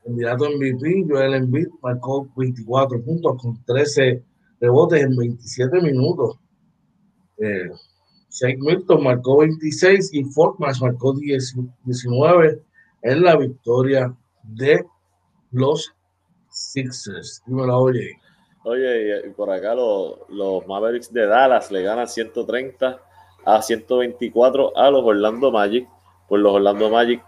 S1: Candidato MVP, Joel Embiid marcó 24 puntos con 13 rebotes en 27 minutos. Eh, Shake Milton marcó 26 y Fortmas marcó 19 en la victoria de los Sixers. Dímelo, oye.
S2: Oye, y por acá los, los Mavericks de Dallas le ganan 130 a 124 a los Orlando Magic. Por los Orlando Magic,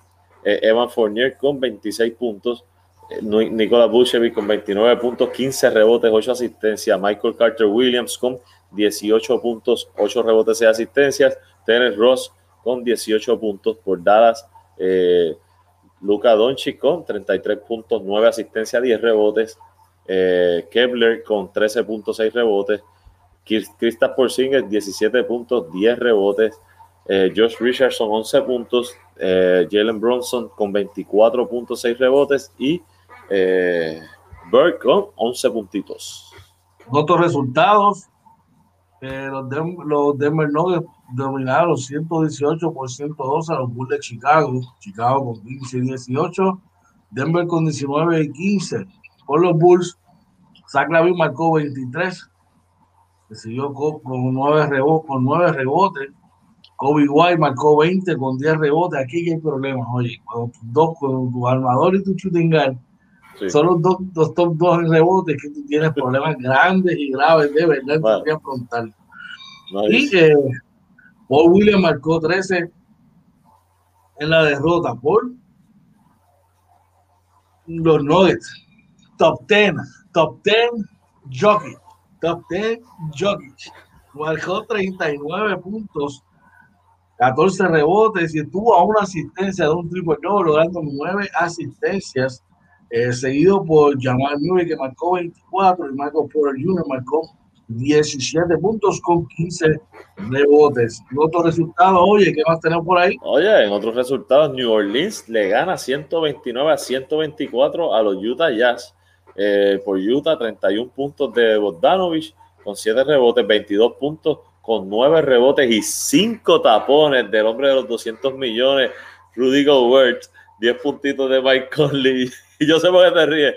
S2: eh, Evan Fournier con 26 puntos, eh, Buchevic con 29 puntos, 15 rebotes, 8 asistencias, Michael Carter Williams con 18 puntos, 8 rebotes y asistencias. Terence Ross con 18 puntos por Dallas. Eh, Luca Doncic con 33 puntos, 9 asistencias, 10 rebotes. Eh, Kepler con 13.6 rebotes. Kristaps Porzingis 17 puntos, 10 rebotes. Eh, Josh Richardson 11 puntos. Jalen Bronson con 24.6 rebotes y Burke con 11 puntitos.
S1: Otros resultados, eh, los, los Denver Nuggets dominaron 118 por 112 a los Bulls de Chicago. Chicago con 15 y 18. Denver con 19 y 15. Por los Bulls, Zach marcó 23. Se siguió con, con, 9 rebotes, con 9 rebotes. Kobe White marcó 20 con 10 rebotes. Aquí hay problemas. Oye, cuando, dos, con tu armador y tu shooting guard son los dos, los top dos rebotes que tú tienes problemas grandes y graves de verdad bueno. que afrontar. y eh, Paul Williams marcó 13 en la derrota por los Nuggets. Top 10, top 10 Jokic, top 10 Jokic, marcó 39 puntos, 14 rebotes y estuvo a una asistencia de un triple doble, logrando 9 asistencias, eh, seguido por Jamal Murray que marcó 24 y Michael Porter Jr. marcó 17 puntos con 15 rebotes. Otro resultado, oye, ¿qué más tenemos por ahí?
S2: Oye, en otros resultados, New Orleans le gana 129 a 124 a los Utah Jazz. Eh, por Utah, 31 puntos de Bogdanovich con 7 rebotes, 22 puntos con 9 rebotes y 5 tapones del hombre de los 200 millones, Rudy Gobert. 10 puntitos de Mike Conley. Y yo sé por qué te ríes.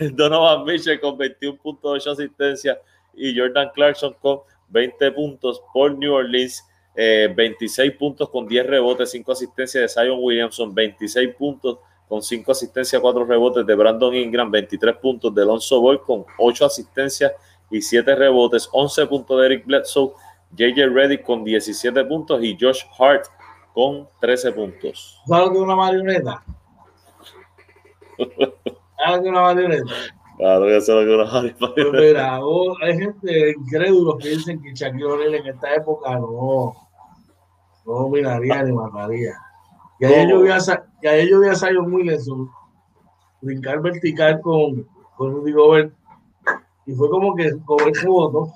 S2: Donovan Mitchell con 21 puntos, 8 asistencias y Jordan Clarkson con 20 puntos por New Orleans, 26 eh, puntos con 10 rebotes, 5 asistencias de Zion Williamson, 26 puntos con 5 asistencias, 4 rebotes de Brandon Ingram, 23 puntos de Alonso Boy con 8 asistencias y 7 rebotes, 11 puntos de Eric Bledsoe, JJ Reddick con 17 puntos y Josh Hart con 13 puntos.
S1: ¿Sabes de una marioneta? ¿Sabes de una marioneta?
S2: Claro que eso es lo que
S1: pues mira, hay gente incrédulos que dicen que Shaquille O'Neal en esta época no, no dominaría ni mataría. Y ayer yo vi a, y ayer yo vi a Zion Williamson brincar vertical con, con Rudy Gobert y fue como que Gobert se botó.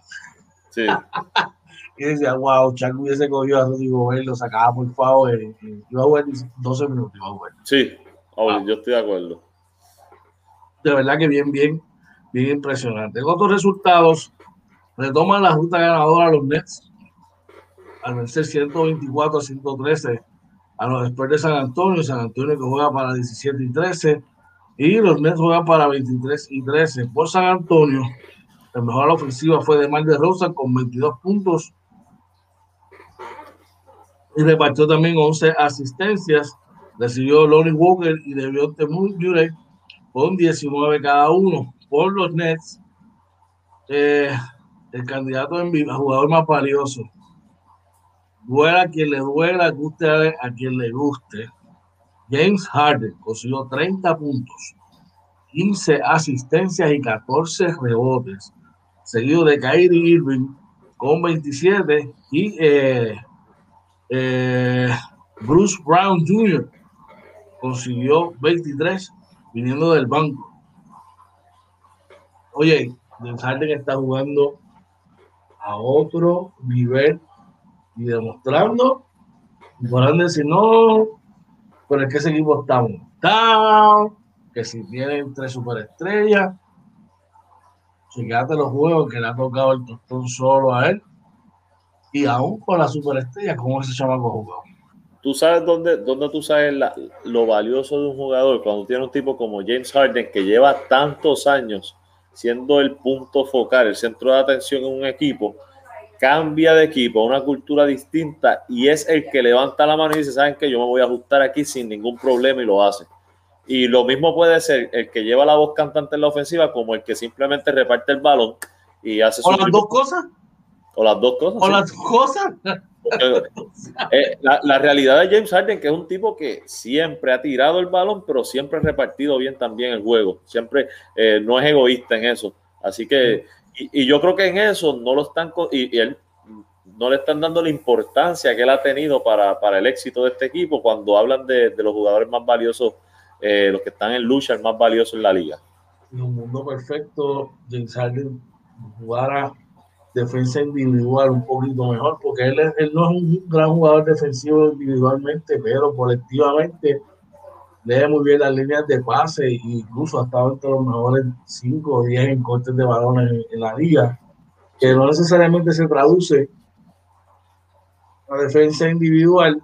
S1: Sí. y decía, wow, Chuck hubiese cogido a Rudy Gobert, lo sacaba por favor, y, iba a jugar 12 minutos, iba a jugar.
S2: Sí, yo estoy de acuerdo
S1: de verdad que bien, bien, bien impresionante. En otros resultados, retoman la ruta ganadora a los Nets al vencer 124 a 113 a los después de San Antonio. San Antonio que juega para 17 y 13 y los Nets juegan para 23 y 13. Por San Antonio, la mejor ofensiva fue de Mar de Rosa con 22 puntos y repartió también 11 asistencias. Recibió Lonnie Walker y debió muy Murray con 19 cada uno por los Nets. Eh, el candidato en vivo, jugador más valioso. Duela a quien le duela, guste a, quien le guste. James Harden consiguió 30 puntos, 15 asistencias y 14 rebotes, seguido de Kyrie Irving con 27 y eh, eh, Bruce Brown Jr. consiguió 23 viniendo del banco. Oye, James Harden está jugando a otro nivel y demostrando, y podrán decir, no, pero es que ese equipo está montado, que si tienen tres superestrellas, fíjate los juegos que le ha tocado el tostón solo a él, y aún con la superestrella, como ese chamaco jugado
S2: tú sabes dónde, dónde tú sabes lo valioso de un jugador cuando tiene un tipo como James Harden que lleva tantos años siendo el punto focal, el centro de atención en un equipo, cambia de equipo a una cultura distinta y es el que levanta la mano y dice, ¿saben que Yo me voy a ajustar aquí sin ningún problema y lo hace. Y lo mismo puede ser el que lleva la voz cantante en la ofensiva como el que simplemente reparte el balón y hace...
S1: ¿O las dos cosas?
S2: O las dos cosas.
S1: O las cosas.
S2: Eh, la, realidad de James Harden, que es un tipo que siempre ha tirado el balón, pero siempre ha repartido bien también el juego. Siempre eh, no es egoísta en eso. Así que, y, yo creo que en eso no lo están, y, él no le están dando la importancia que él ha tenido para, el éxito de este equipo cuando hablan de, los jugadores más valiosos, eh, los que están en lucha, el más valioso en la liga.
S1: En un mundo perfecto, James Harden jugara defensa individual un poquito mejor, porque él, él no es un gran jugador defensivo individualmente, pero colectivamente lee muy bien las líneas de pase e incluso ha estado entre los mejores 5 o 10 en cortes de balones en, la liga, que no necesariamente se traduce a defensa individual,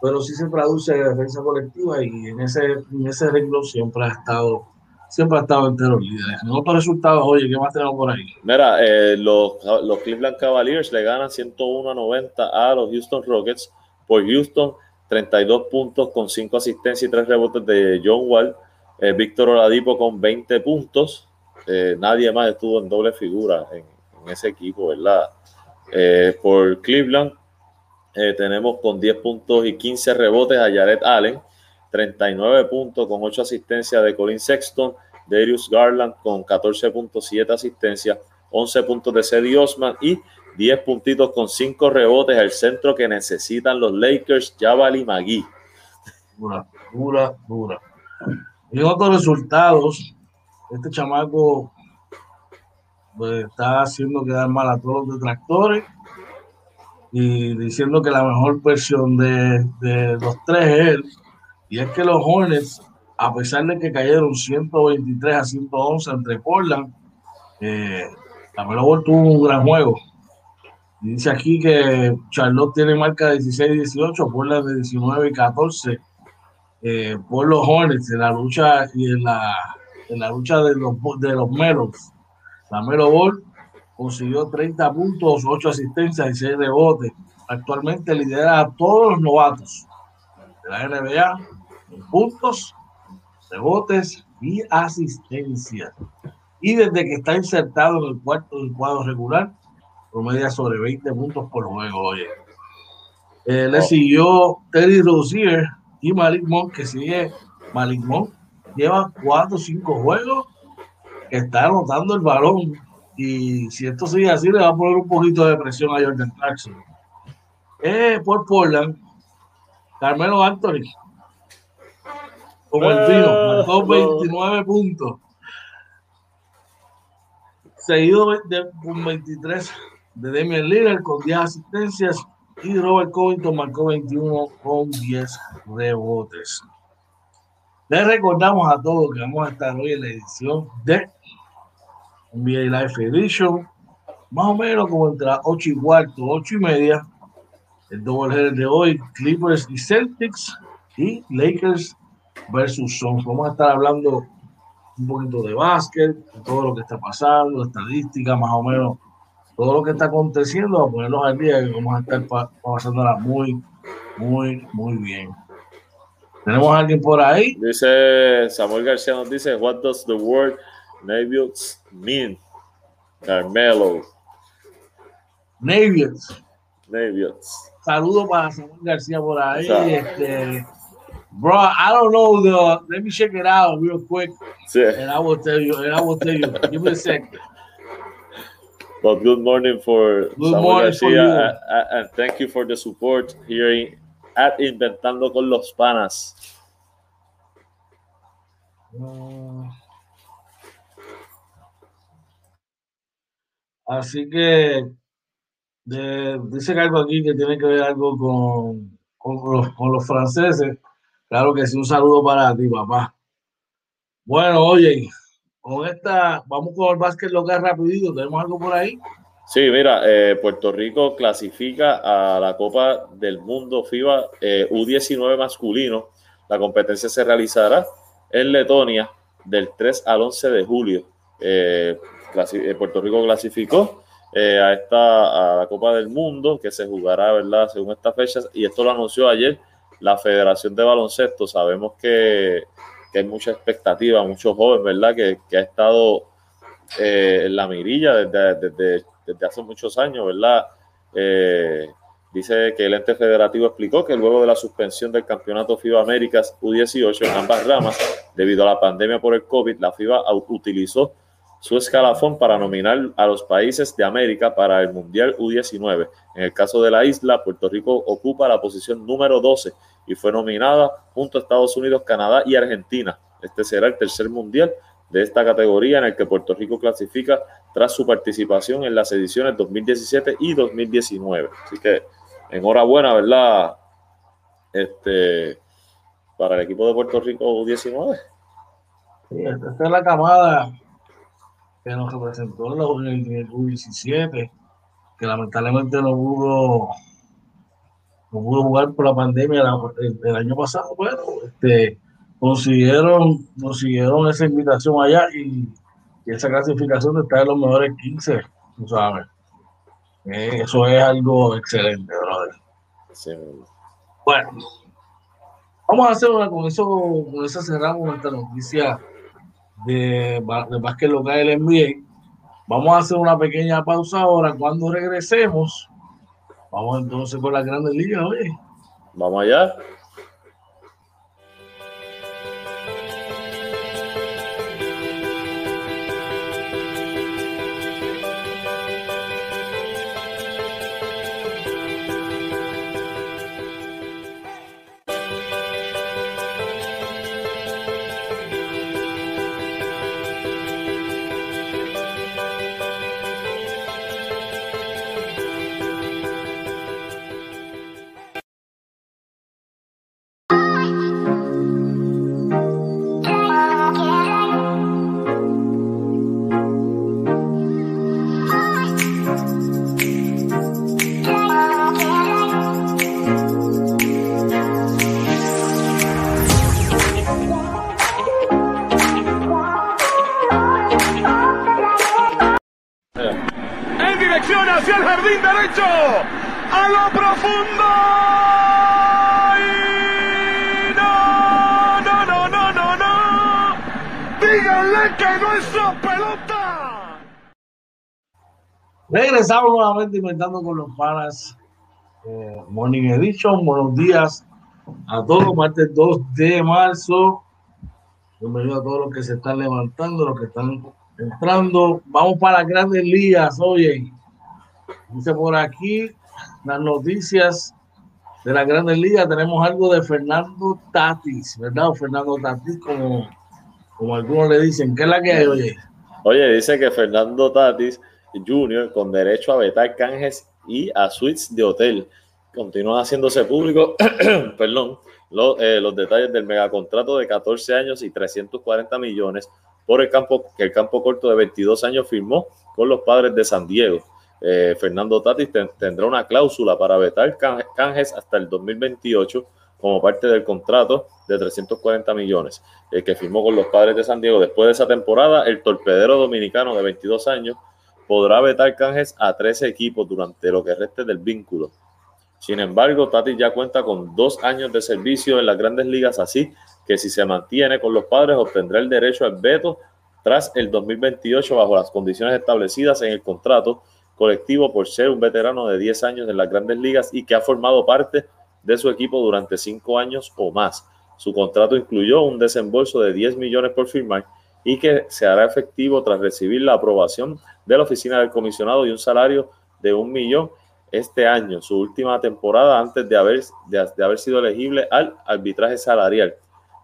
S1: pero sí se traduce a defensa colectiva y en ese, en ese renglón siempre ha estado siempre ha estado entero líderes. En otros resultados, oye, ¿qué más tenemos por ahí?
S2: Mira, eh, los, los, Cleveland Cavaliers le ganan 101 a 90 a los Houston Rockets. Por Houston, 32 puntos con 5 asistencias y 3 rebotes de John Wall. Eh, Víctor Oladipo con 20 puntos. Eh, nadie más estuvo en doble figura en, ese equipo, ¿verdad? por Cleveland, tenemos con 10 puntos y 15 rebotes a Jared Allen. 39 puntos con 8 asistencias de Colin Sexton, Darius Garland con 14.7 asistencias, 11 puntos de Cedi Osman y 10 puntitos con 5 rebotes al centro que necesitan los Lakers, Jabali Magui.
S1: Dura, dura, dura. Y otros resultados, este chamaco pues, está haciendo quedar mal a todos los detractores y diciendo que la mejor versión de, de los tres es. Y es que los Hornets, a pesar de que cayeron 123 a 111 entre Portland, eh, la Melo tuvo un gran juego. dice aquí que Charlotte tiene marca de 16-18, Portland de 19 y 14 eh, por los Hornets en la lucha y en la, en la lucha de los, de los Melos. La Melo Ball consiguió 30 puntos, 8 asistencias y 6 rebotes. Actualmente lidera a todos los novatos de la NBA puntos, rebotes y asistencias. Y desde que está insertado en el cuarto del cuadro regular, promedia sobre 20 puntos por juego. Oye. Eh, le siguió Teddy Rozier y Malik Monk, que sigue Malik Monk, lleva 4 o 5 juegos que está anotando el balón y si esto sigue así, le va a poner un poquito de presión a Jordan Clarkson. Eh, por Portland, Carmelo Anthony, como el vino, marcó 29 puntos. Seguido de, con 23 de Damian Lillard con 10 asistencias y Robert Covington marcó 21 con 10 rebotes. Les recordamos a todos que vamos a estar hoy en la edición de NBA Live Edition, más o menos como entre 8 y cuarto, 8 y media, el doble de hoy, Clippers y Celtics y Lakers versus Suns. Vamos a estar hablando un poquito de básquet, todo lo que está pasando, estadística, más o menos todo lo que está aconteciendo, a ponerlos al día y vamos a estar pasándola muy, muy, muy bien. ¿Tenemos a alguien por ahí?
S2: Dice Samuel García nos dice, what does the word Navios mean? Carmelo.
S1: Navios.
S2: Navios.
S1: Saludos para Samuel García por ahí. Este, bro, I don't know the. Let me check it out real quick. And I will tell you. And I will tell you. Give me a second.
S2: But good morning for
S1: Good
S2: Samuel
S1: morning for you.
S2: and, and thank you for the support here in- at Inventando con los Panas.
S1: Mm. Así que de- dice algo aquí que tiene que ver algo con, con los, con los franceses. Claro que sí, un saludo para ti, papá. Bueno, oye, con esta, vamos con el básquet local rapidito. ¿Tenemos algo por ahí?
S2: Sí, mira, eh, Puerto Rico clasifica a la Copa del Mundo FIBA eh, U19 masculino. La competencia se realizará en Letonia del 3 al 11 de julio. Eh, eh, Puerto Rico clasificó eh, a esta a la Copa del Mundo que se jugará, ¿verdad? Según estas fechas y esto lo anunció ayer la Federación de Baloncesto. Sabemos que, que hay mucha expectativa, muchos jóvenes, ¿verdad? Que, que ha estado eh, en la mirilla desde, desde, desde hace muchos años, ¿verdad? Eh, dice que el ente federativo explicó que luego de la suspensión del campeonato FIBA Américas U18 en ambas ramas, debido a la pandemia por el COVID, la FIBA utilizó su escalafón para nominar a los países de América para el Mundial U19. En el caso de la isla, Puerto Rico ocupa la posición número 12 y fue nominada junto a Estados Unidos, Canadá y Argentina. Este será el tercer mundial de esta categoría en el que Puerto Rico clasifica tras su participación en las ediciones 2017 y 2019. Así que enhorabuena, ¿verdad? Este, para el equipo de Puerto Rico U19.
S1: Sí, esta es la camada que nos representó en el, en el U17, que lamentablemente no pudo, no pudo jugar por la pandemia la- el, el año pasado. Bueno, este, consiguieron, consiguieron esa invitación allá y, y esa clasificación de estar en los mejores 15, tú sabes. Eh, eso es algo excelente, brother.
S2: Sí,
S1: Bueno, vamos a hacer una con eso, con eso cerramos nuestra noticia de, de básquet local del NBA. Vamos a hacer una pequeña pausa ahora. Cuando regresemos, vamos entonces con las grandes ligas, oye.
S2: Vamos allá.
S1: Regresamos nuevamente inventando con los panas. Eh, Morning Edition, buenos días a todos, martes 2 de marzo. Bienvenido a todos los que se están levantando, los que están entrando. Vamos para las grandes ligas, oye. Dice por aquí las noticias de las grandes ligas. Tenemos algo de Fernando Tatis, ¿verdad? Fernando Tatis, como, como algunos le dicen. ¿Qué es la que hay, oye?
S2: Oye, dice que Fernando Tatis Jr., con derecho a vetar canjes y a suites de hotel, continúa haciéndose público, perdón, eh, los, detalles del megacontrato de 14 años y 340 millones por el campo que el campo corto de 22 años firmó con los padres de San Diego. Eh, Fernando Tatis tendrá una cláusula para vetar canjes hasta el 2028 como parte del contrato de 340 millones eh, que firmó con los padres de San Diego. Después de esa temporada, el torpedero dominicano de 22 años podrá vetar canjes a 13 equipos durante lo que reste del vínculo. Sin embargo, Tati ya cuenta con dos años de servicio en las grandes ligas, así que si se mantiene con los padres obtendrá el derecho al veto tras el 2028 bajo las condiciones establecidas en el contrato colectivo por ser un veterano de 10 años en las grandes ligas y que ha formado parte de su equipo durante 5 años o más. Su contrato incluyó un desembolso de 10 millones por firmar y que se hará efectivo tras recibir la aprobación de la oficina del comisionado y un salario de un millón este año, su última temporada antes de haber, de, haber sido elegible al arbitraje salarial.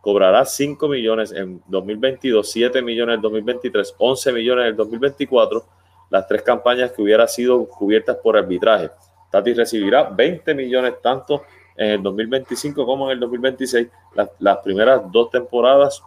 S2: Cobrará 5 millones en 2022, 7 millones en 2023, 11 millones en 2024, las tres campañas que hubieran sido cubiertas por arbitraje. Tati recibirá 20 millones tanto en el 2025 como en el 2026, las, las primeras dos temporadas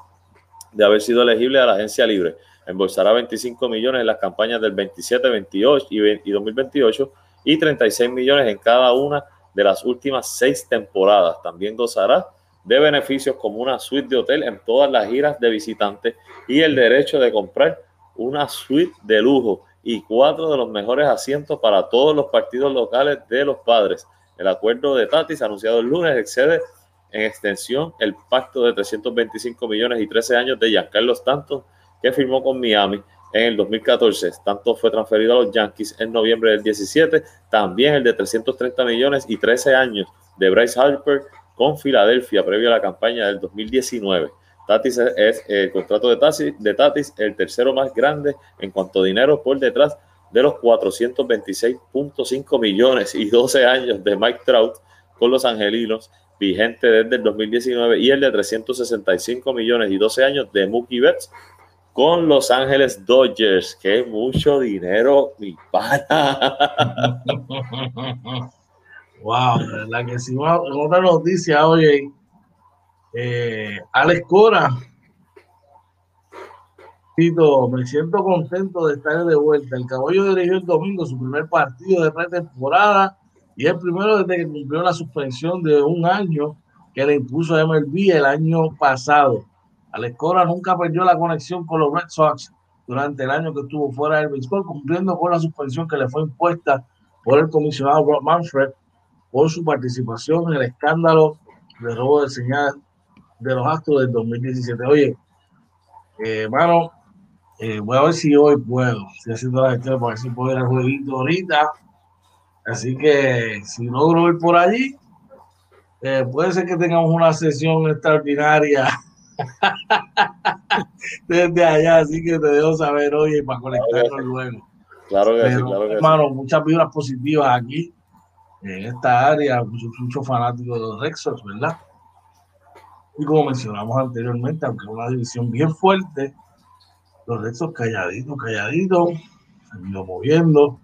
S2: de haber sido elegible a la agencia libre. Embolsará 25 millones en las campañas del 27, 28 y 2028 y 36 millones en cada una de las últimas seis temporadas. También gozará de beneficios como una suite de hotel en todas las giras de visitantes y el derecho de comprar una suite de lujo y cuatro de los mejores asientos para todos los partidos locales de los padres. El acuerdo de Tatis anunciado el lunes excede en extensión el pacto de 325 millones y 13 años de Giancarlo Stanton que firmó con Miami en el 2014. Tanto fue transferido a los Yankees en noviembre del 17, también el de 330 millones y 13 años de Bryce Harper con Filadelfia previo a la campaña del 2019. Tatis es, el contrato de Tatis, de Tatis el tercero más grande en cuanto a dinero por detrás de los 426.5 millones y 12 años de Mike Trout con los Angelinos, vigente desde el 2019, y el de 365 millones y 12 años de Mookie Betts con Los Ángeles Dodgers. ¡Qué mucho dinero, mi pana!
S1: wow, la que si otra noticia, oye, eh, Alex Cora. Tito, me siento contento de estar de vuelta. El caballo dirigió el domingo su primer partido de pretemporada y el primero desde que cumplió la suspensión de un año que le impuso a MLB el año pasado. Alex Cora nunca perdió la conexión con los Red Sox durante el año que estuvo fuera del béisbol, cumpliendo con la suspensión que le fue impuesta por el comisionado Rob Manfred por su participación en el escándalo de robo de señal de los actos del 2017. Oye, hermano, eh, eh, voy a ver si hoy puedo. Estoy haciendo la gestión para ver si puedo ir al jueguito ahorita. Así que si logro ir por allí, eh, puede ser que tengamos una sesión extraordinaria desde allá, así que te dejo saber hoy para conectarnos luego.
S2: Claro que sí, claro que
S1: hermano, muchas vibras positivas aquí, en esta área, muchos, fanáticos de los Rexos, ¿verdad? Y como mencionamos anteriormente, aunque es una división bien fuerte, los Rexos calladitos, calladitos, se han ido moviendo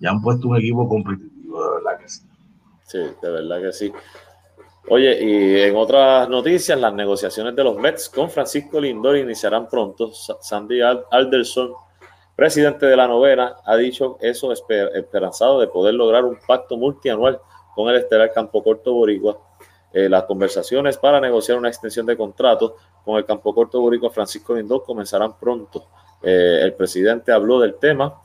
S1: y han puesto un equipo competitivo, de verdad que sí.
S2: Sí, de verdad que sí. Oye, y en otras noticias, las negociaciones de los Mets con Francisco Lindor iniciarán pronto. Sandy Alderson, presidente de la novena, ha dicho eso esperanzado de poder lograr un pacto multianual con el estelar Campo Corto Boricua. Eh, las conversaciones para negociar una extensión de contrato con el Campo Corto Boricua Francisco Lindor comenzarán pronto. Eh, el presidente habló del tema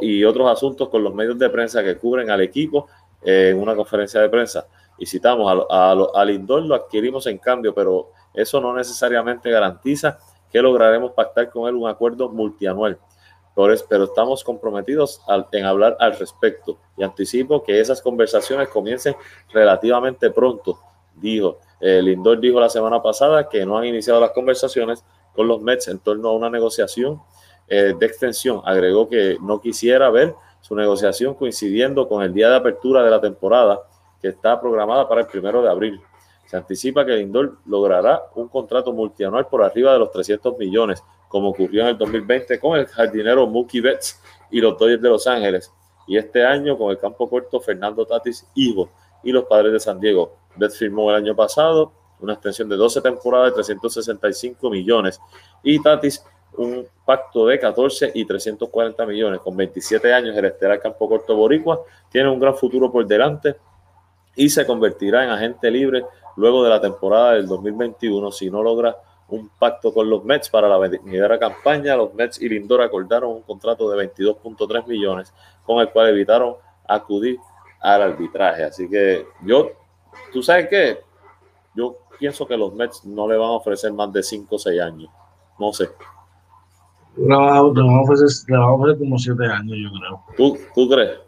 S2: y otros asuntos con los medios de prensa que cubren al equipo en una conferencia de prensa. Y citamos, a, a, Lindor lo adquirimos en cambio, pero eso no necesariamente garantiza que lograremos pactar con él un acuerdo multianual. Pero estamos comprometidos en hablar al respecto y anticipo que esas conversaciones comiencen relativamente pronto, dijo. Eh, Lindor dijo la semana pasada que no han iniciado las conversaciones con los Mets en torno a una negociación eh, de extensión. Agregó que no quisiera ver su negociación coincidiendo con el día de apertura de la temporada que está programada para el primero de abril. Se anticipa que Lindor logrará un contrato multianual por arriba de los 300 millones, como ocurrió en el 2020 con el jardinero Mookie Betts y los Dodgers de Los Ángeles, y este año con el campo corto Fernando Tatis Hijo y los Padres de San Diego. Betts firmó el año pasado una extensión de 12 temporadas de 365 millones y Tatis un pacto de 14 y 340 millones. Con 27 años, el estelar campo corto boricua tiene un gran futuro por delante y se convertirá en agente libre luego de la temporada del 2021 si no logra un pacto con los Mets para la venidera campaña. Los Mets y Lindor acordaron un contrato de 22.3 millones con el cual evitaron acudir al arbitraje. Así que yo, tú sabes qué, yo pienso que los Mets no le van a ofrecer más de 5 o 6 años. No sé.
S1: Le van a ofrecer, le van a ofrecer como 7 años, yo creo.
S2: ¿Tú, tú crees?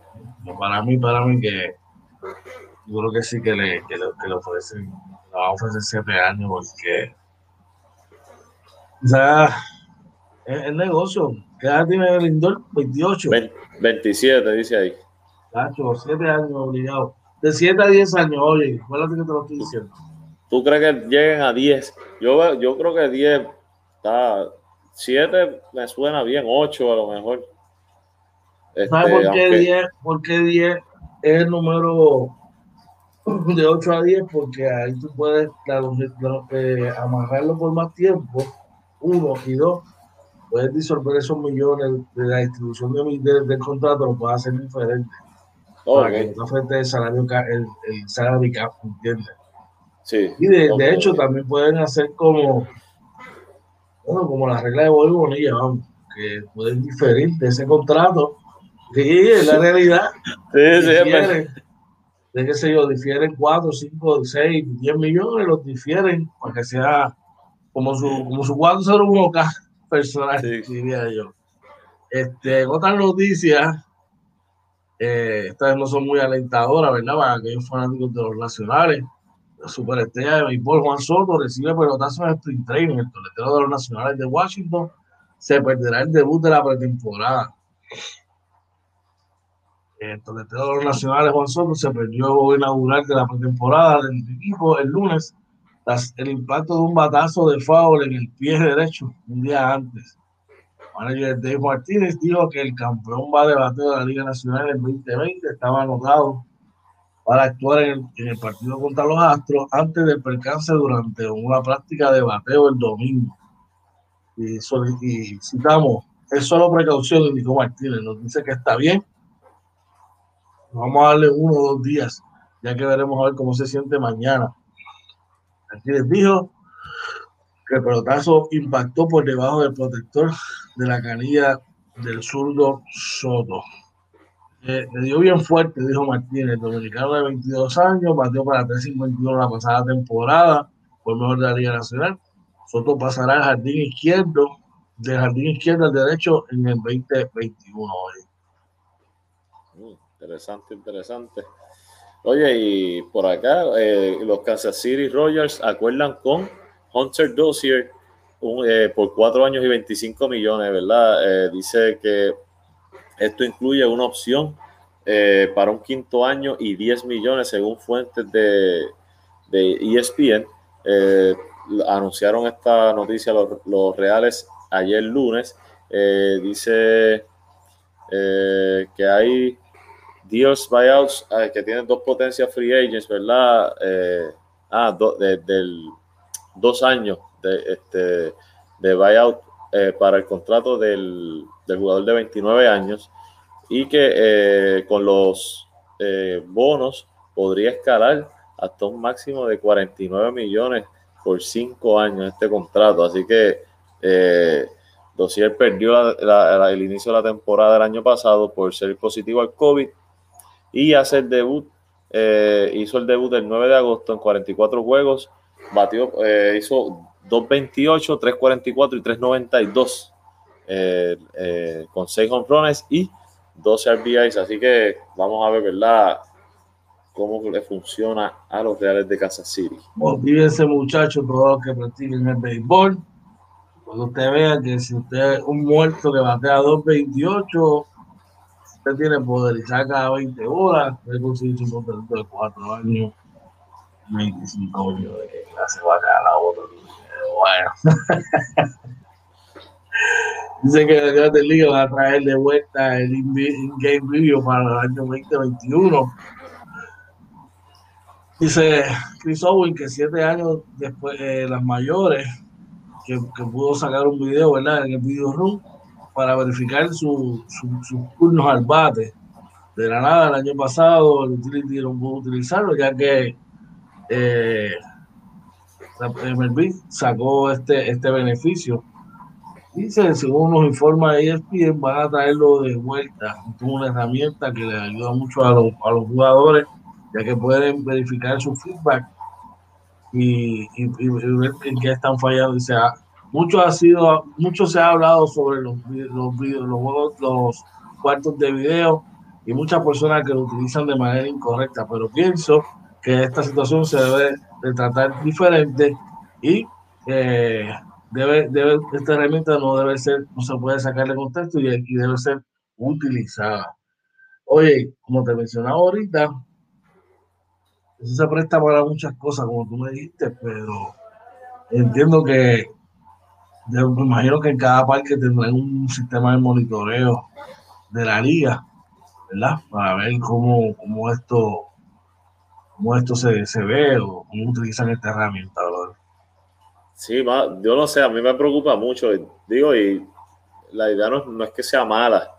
S1: Para mí, para mí que yo creo que sí que le, que le, que le ofrecen, le van a ofrecer 7 años porque o sea, el, negocio. ¿Qué edad tiene el Lindor? 28.
S2: 27, dice ahí.
S1: Cacho, 7 años obligado. De 7 a 10 años, oye, acuérdate que te lo estoy diciendo.
S2: ¿Tú crees que lleguen a 10? Yo, yo creo que 10 está. 7 me suena bien, 8 a lo mejor.
S1: Este, ¿Sabes por qué, 10, por qué 10 es el número de 8 a 10? Porque ahí tú puedes eh, amarrarlo por más tiempo uno y dos, puedes disolver esos millones de la distribución de, del contrato, lo puedes hacer diferente. Para que no afecte el salario, el, el salario cap, ¿entiendes?
S2: Sí.
S1: Y de, de, hecho también pueden hacer como, bueno, como la regla de Bobby Bonilla, vamos, que pueden diferir de ese contrato. Sí, es la realidad.
S2: Sí, sí, difieren,
S1: de qué sé yo, difieren 4, 5, 6, 10 millones, los difieren para que sea como su, como su 401k personal, diría yo. Este, otras noticias, eh, estas no son muy alentadoras, ¿verdad? Para aquellos fanáticos de los nacionales. La superestrella de béisbol Juan Soto recibe pelotazo en sprint training. El toletero de los nacionales de Washington se perderá el debut de la pretemporada. El toletero de los nacionales Juan Soto se perdió el inaugural de la pretemporada del equipo el lunes el impacto de un batazo de foul en el pie derecho un día antes. El manager Dave Martínez dijo que el campeón va de bateo de la Liga Nacional en 2020 estaba anotado para actuar en el, partido contra los Astros antes del percance durante una práctica de bateo el domingo. Y, y citamos, es solo precaución, indicó Martínez, nos dice que está bien. Vamos a darle uno o dos días, ya que veremos a ver cómo se siente mañana Aquí les dijo que el pelotazo impactó por debajo del protector de la canilla del zurdo Soto. Eh, le dio bien fuerte, dijo Martínez, dominicano de 22 años, batió para 3.51 la pasada temporada, fue mejor de la Liga Nacional. Soto pasará al jardín izquierdo, del jardín izquierdo al derecho en el 2021
S2: mm, interesante, interesante. Oye, y por acá, eh, los Kansas City Royals acuerdan con Hunter Dozier eh, por cuatro años y 25 millones, ¿verdad? Eh, dice que esto incluye una opción para un quinto año y 10 millones según fuentes de, de ESPN. anunciaron esta noticia los, los Reales ayer lunes. dice que hay Dios buyouts que tienen dos potencias free agents, ¿verdad? Eh, ah, del, dos años de, este, de buyout eh, para el contrato del, jugador de 29 años y que eh, con los bonos podría escalar hasta un máximo de 49 millones por cinco años este contrato. Así que Dossier perdió el inicio de la temporada del año pasado por ser positivo al COVID y hace el debut, eh, hizo el debut el 9 de agosto en 44 juegos, batió, eh, hizo 2.28, 3.44 y 3.92 eh, con 6 home y 12 RBIs, así que vamos a ver, ¿verdad? cómo le funciona a los Reales de Kansas City.
S1: Motívense muchachos, todos los que practiquen el béisbol. Cuando usted vea que si usted es un muerto que batea 2.28, usted tiene poder y saca 20 horas, puede conseguir un contrato de 4 años, 25 años de que clase va a caer la otra. Bueno. Dice que la Grandes Liga va a traer de vuelta el in-game video para el año 2021 Dice Chris Owen que siete años después de las mayores, que, pudo sacar un video, ¿verdad? En el video room para verificar sus turnos al bate. De la nada, el año pasado, el utility no pudo utilizarlo, ya que eh, MLB sacó este, este beneficio. Dice, según nos informa ESPN, van a traerlo de vuelta. Es una herramienta que le ayuda mucho a los, a los jugadores ya que pueden verificar su feedback y, ver en qué están fallando. O sea, mucho ha sido, mucho se ha hablado sobre los, los, los, los cuartos de video y muchas personas que lo utilizan de manera incorrecta, pero pienso que esta situación se debe de tratar diferente y eh, debe, debe, esta herramienta no debe ser, no se puede sacar de contexto y, y debe ser utilizada. Oye, como te mencionaba ahorita, eso se presta para muchas cosas, como tú me dijiste, pero entiendo que me imagino que en cada parque tendrán un sistema de monitoreo de la liga, ¿verdad? Para ver cómo, cómo esto cómo esto se, se ve o cómo utilizan esta herramienta, ¿verdad?
S2: Sí, yo no sé, a mí me preocupa mucho, digo, y la idea no, no es que sea mala,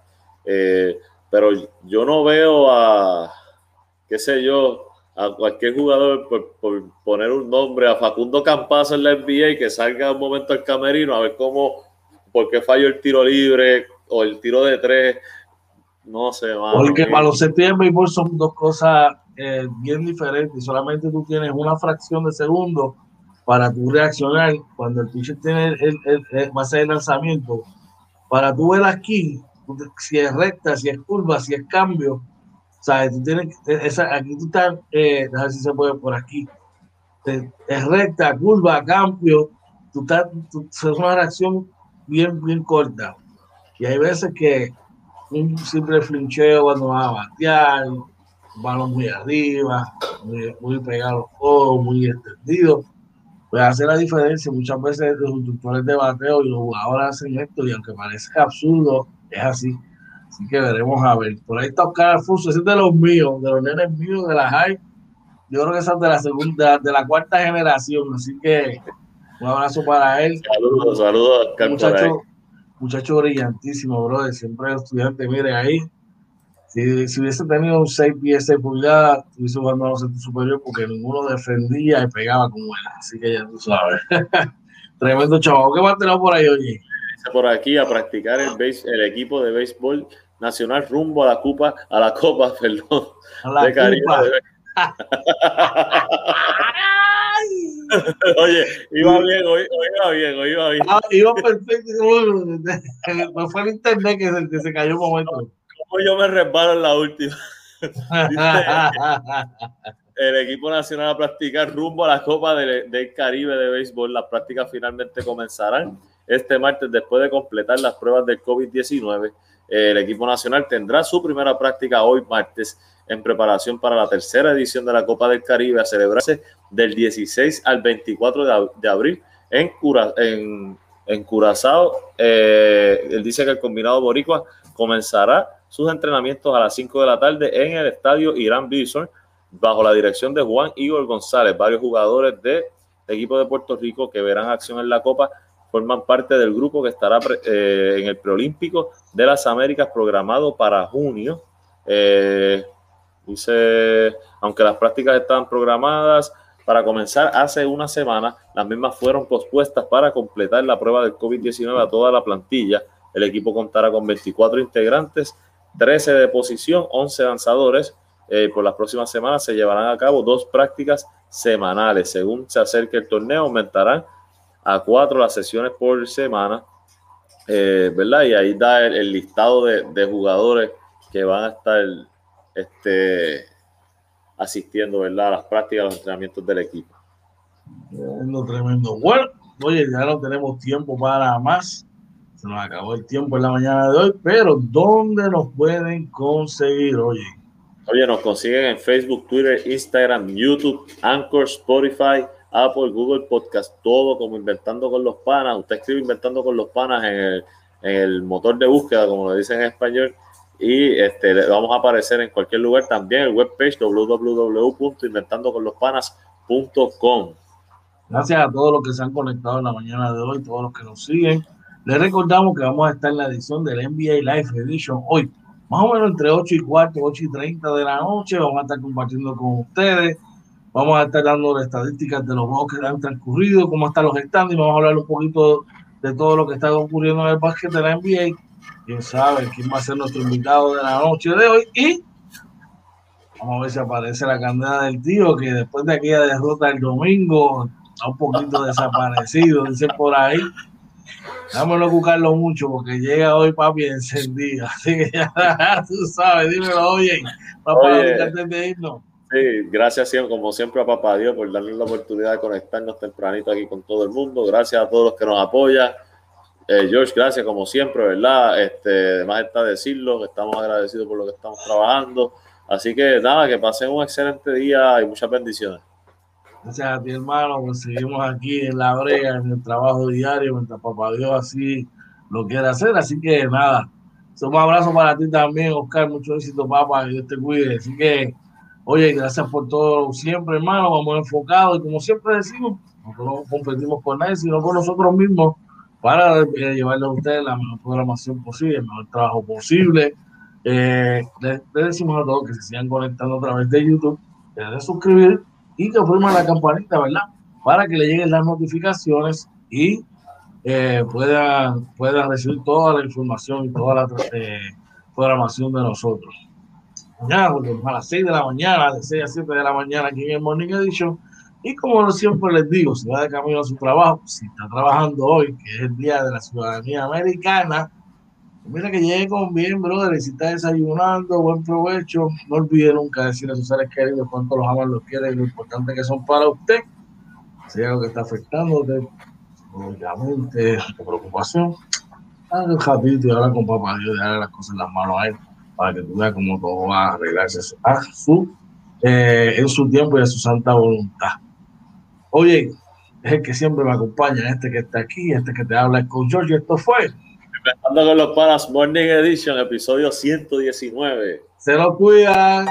S2: eh, pero yo no veo a, qué sé yo, a cualquier jugador por, poner un nombre, a Facundo Campazo en la NBA y que salga un momento al camerino a ver cómo, por qué falló el tiro libre o el tiro de tres. No sé,
S1: Porque para los y el son dos cosas eh, bien diferentes. Solamente tú tienes una fracción de segundo para tú reaccionar cuando el pitcher tiene el, el, va a ser el lanzamiento. Para tú ver aquí, si es recta, si es curva, si es cambio, ¿Sabes? Tú tienes, esa, aquí tú estás, eh, a ver si se puede por aquí. Es recta, curva, cambio. Tú estás, es una reacción bien, bien corta. Y hay veces que un simple flincheo cuando va a batear, balón muy arriba, muy, muy pegado muy extendido, puede hacer la diferencia. Muchas veces los instructores de bateo y los jugadores hacen esto y aunque parezca absurdo, es así. Así que veremos a ver. Por ahí está Oscar Alfonso, ese es de los míos, de los nenes míos de la high. Yo creo que esa es de la segunda, de la cuarta generación. Así que un abrazo para él.
S2: Saludos, saludos, Oscar.
S1: Muchacho, muchacho brillantísimo, brother. Siempre estudiante, mire ahí. Si, si, hubiese tenido un 6 pies, 6 pulgadas, estuviese jugando a los superior porque ninguno defendía y pegaba como él. Así que ya tú sabes. Tremendo chaval. ¿Qué más tenemos por ahí, oye?
S2: Por aquí a practicar el, base, el equipo de béisbol nacional rumbo a la Copa, a la Copa, perdón, de Caribe. Oye, iba bien, hoy, iba bien, hoy iba bien.
S1: Ah, iba perfecto. No fue el internet que se, que se cayó un momento.
S2: Como yo me resbalo en la última. el equipo nacional a practicar rumbo a la Copa del, del Caribe de béisbol. Las prácticas finalmente comenzarán este martes después de completar las pruebas del COVID-19. El equipo nacional tendrá su primera práctica hoy martes en preparación para la tercera edición de la Copa del Caribe a celebrarse del 16 al 24 de, abril en, en, Curazao. Eh, él dice que el combinado boricua comenzará sus entrenamientos a las 5 de la tarde en el estadio Irán Bison bajo la dirección de Juan Igor González, varios jugadores del equipo de Puerto Rico que verán acción en la Copa forman parte del grupo que estará eh, en el preolímpico de las Américas programado para junio. Eh, dice, aunque las prácticas están programadas, para comenzar hace una semana. Las mismas fueron pospuestas para completar la prueba del COVID-19 a toda la plantilla. El equipo contará con 24 integrantes, 13 de posición, 11 lanzadores. Eh, por las próximas semanas se llevarán a cabo dos prácticas semanales. Según se acerque el torneo, aumentarán a cuatro las sesiones por semana. Eh, ¿Verdad? Y ahí da el, listado de, de, jugadores que van a estar este, asistiendo ¿verdad? a las prácticas, a los entrenamientos del equipo.
S1: Tremendo, tremendo. Bueno, oye, ya no tenemos tiempo para más. Se nos acabó el tiempo en la mañana de hoy, pero ¿dónde nos pueden conseguir, oye?
S2: Oye, nos consiguen en Facebook, Twitter, Instagram, YouTube, Anchor, Spotify, Apple, Google Podcast, todo como Inventando con los Panas. Usted escribe Inventando con los Panas en el, en el motor de búsqueda, como lo dicen en español, y este, vamos a aparecer en cualquier lugar también el webpage www.inventandoconlospanas.com.
S1: Gracias a todos los que se han conectado en la mañana de hoy, todos los que nos siguen. Les recordamos que vamos a estar en la edición del NBA Live Edition hoy, más o menos entre 8 y 4, 8 y 30 de la noche. Vamos a estar compartiendo con ustedes. Vamos a estar dando estadísticas de los juegos que han transcurrido, cómo están los standings. Vamos a hablar un poquito de todo lo que está ocurriendo en el básquet de la NBA quién sabe quién va a ser nuestro invitado de la noche de hoy. Y vamos a ver si aparece la candela del tío, que después de aquella derrota el domingo está un poquito desaparecido, dice por ahí. Dámelo buscarlo mucho porque llega hoy papi encendido. Así que ya tú sabes, dímelo, oye,
S2: para de irnos. Sí, gracias como siempre a Papá Dios por darnos la oportunidad de conectarnos tempranito aquí con todo el mundo. Gracias a todos los que nos apoyan eh, George, gracias como siempre, ¿verdad? Este, además está decirlo, estamos agradecidos por lo que estamos trabajando. Así que nada, que pasen un excelente día y muchas bendiciones.
S1: Gracias a ti, hermano, pues seguimos aquí en la brega, en el trabajo diario, mientras papá Dios así lo quiere hacer. Así que nada, un abrazo para ti también, Oscar. Mucho éxito, papá, Dios te cuide. Así que, oye, gracias por todo siempre, hermano. Vamos enfocados y como siempre decimos, nosotros no competimos con nadie, sino con nosotros mismos para llevarle a ustedes la mejor programación posible, el mejor trabajo posible. Eh, le, decimos a todos que se sigan conectando a través de YouTube, que den suscribir y que opriman la campanita, ¿verdad? Para que le lleguen las notificaciones y eh, puedan, puedan recibir toda la información y toda la eh, programación de nosotros. Mañana, a las 6 de la mañana, de 6 a 7 de la mañana aquí en el Morning Edition y como siempre les digo, si va de camino a su trabajo, si está trabajando hoy, que es el Día de la Ciudadanía Americana, pues mira que llegue con bien, brother, si está desayunando, buen provecho. No olvide nunca decir a sus seres queridos cuánto los aman, los quieren y lo importante que son para usted. Si hay algo que está afectándote, obviamente, tu preocupación, haga un ratito y habla con papá Dios, darle las cosas en las manos a él, para que tú veas cómo todo va a arreglarse a su, eh, en su tiempo y a su santa voluntad. Oye, es el que siempre me acompaña, este que está aquí, este que te habla con George. Esto fue.
S2: Empezando con los Panas Morning Edition, episodio 119.
S1: Se lo cuidan.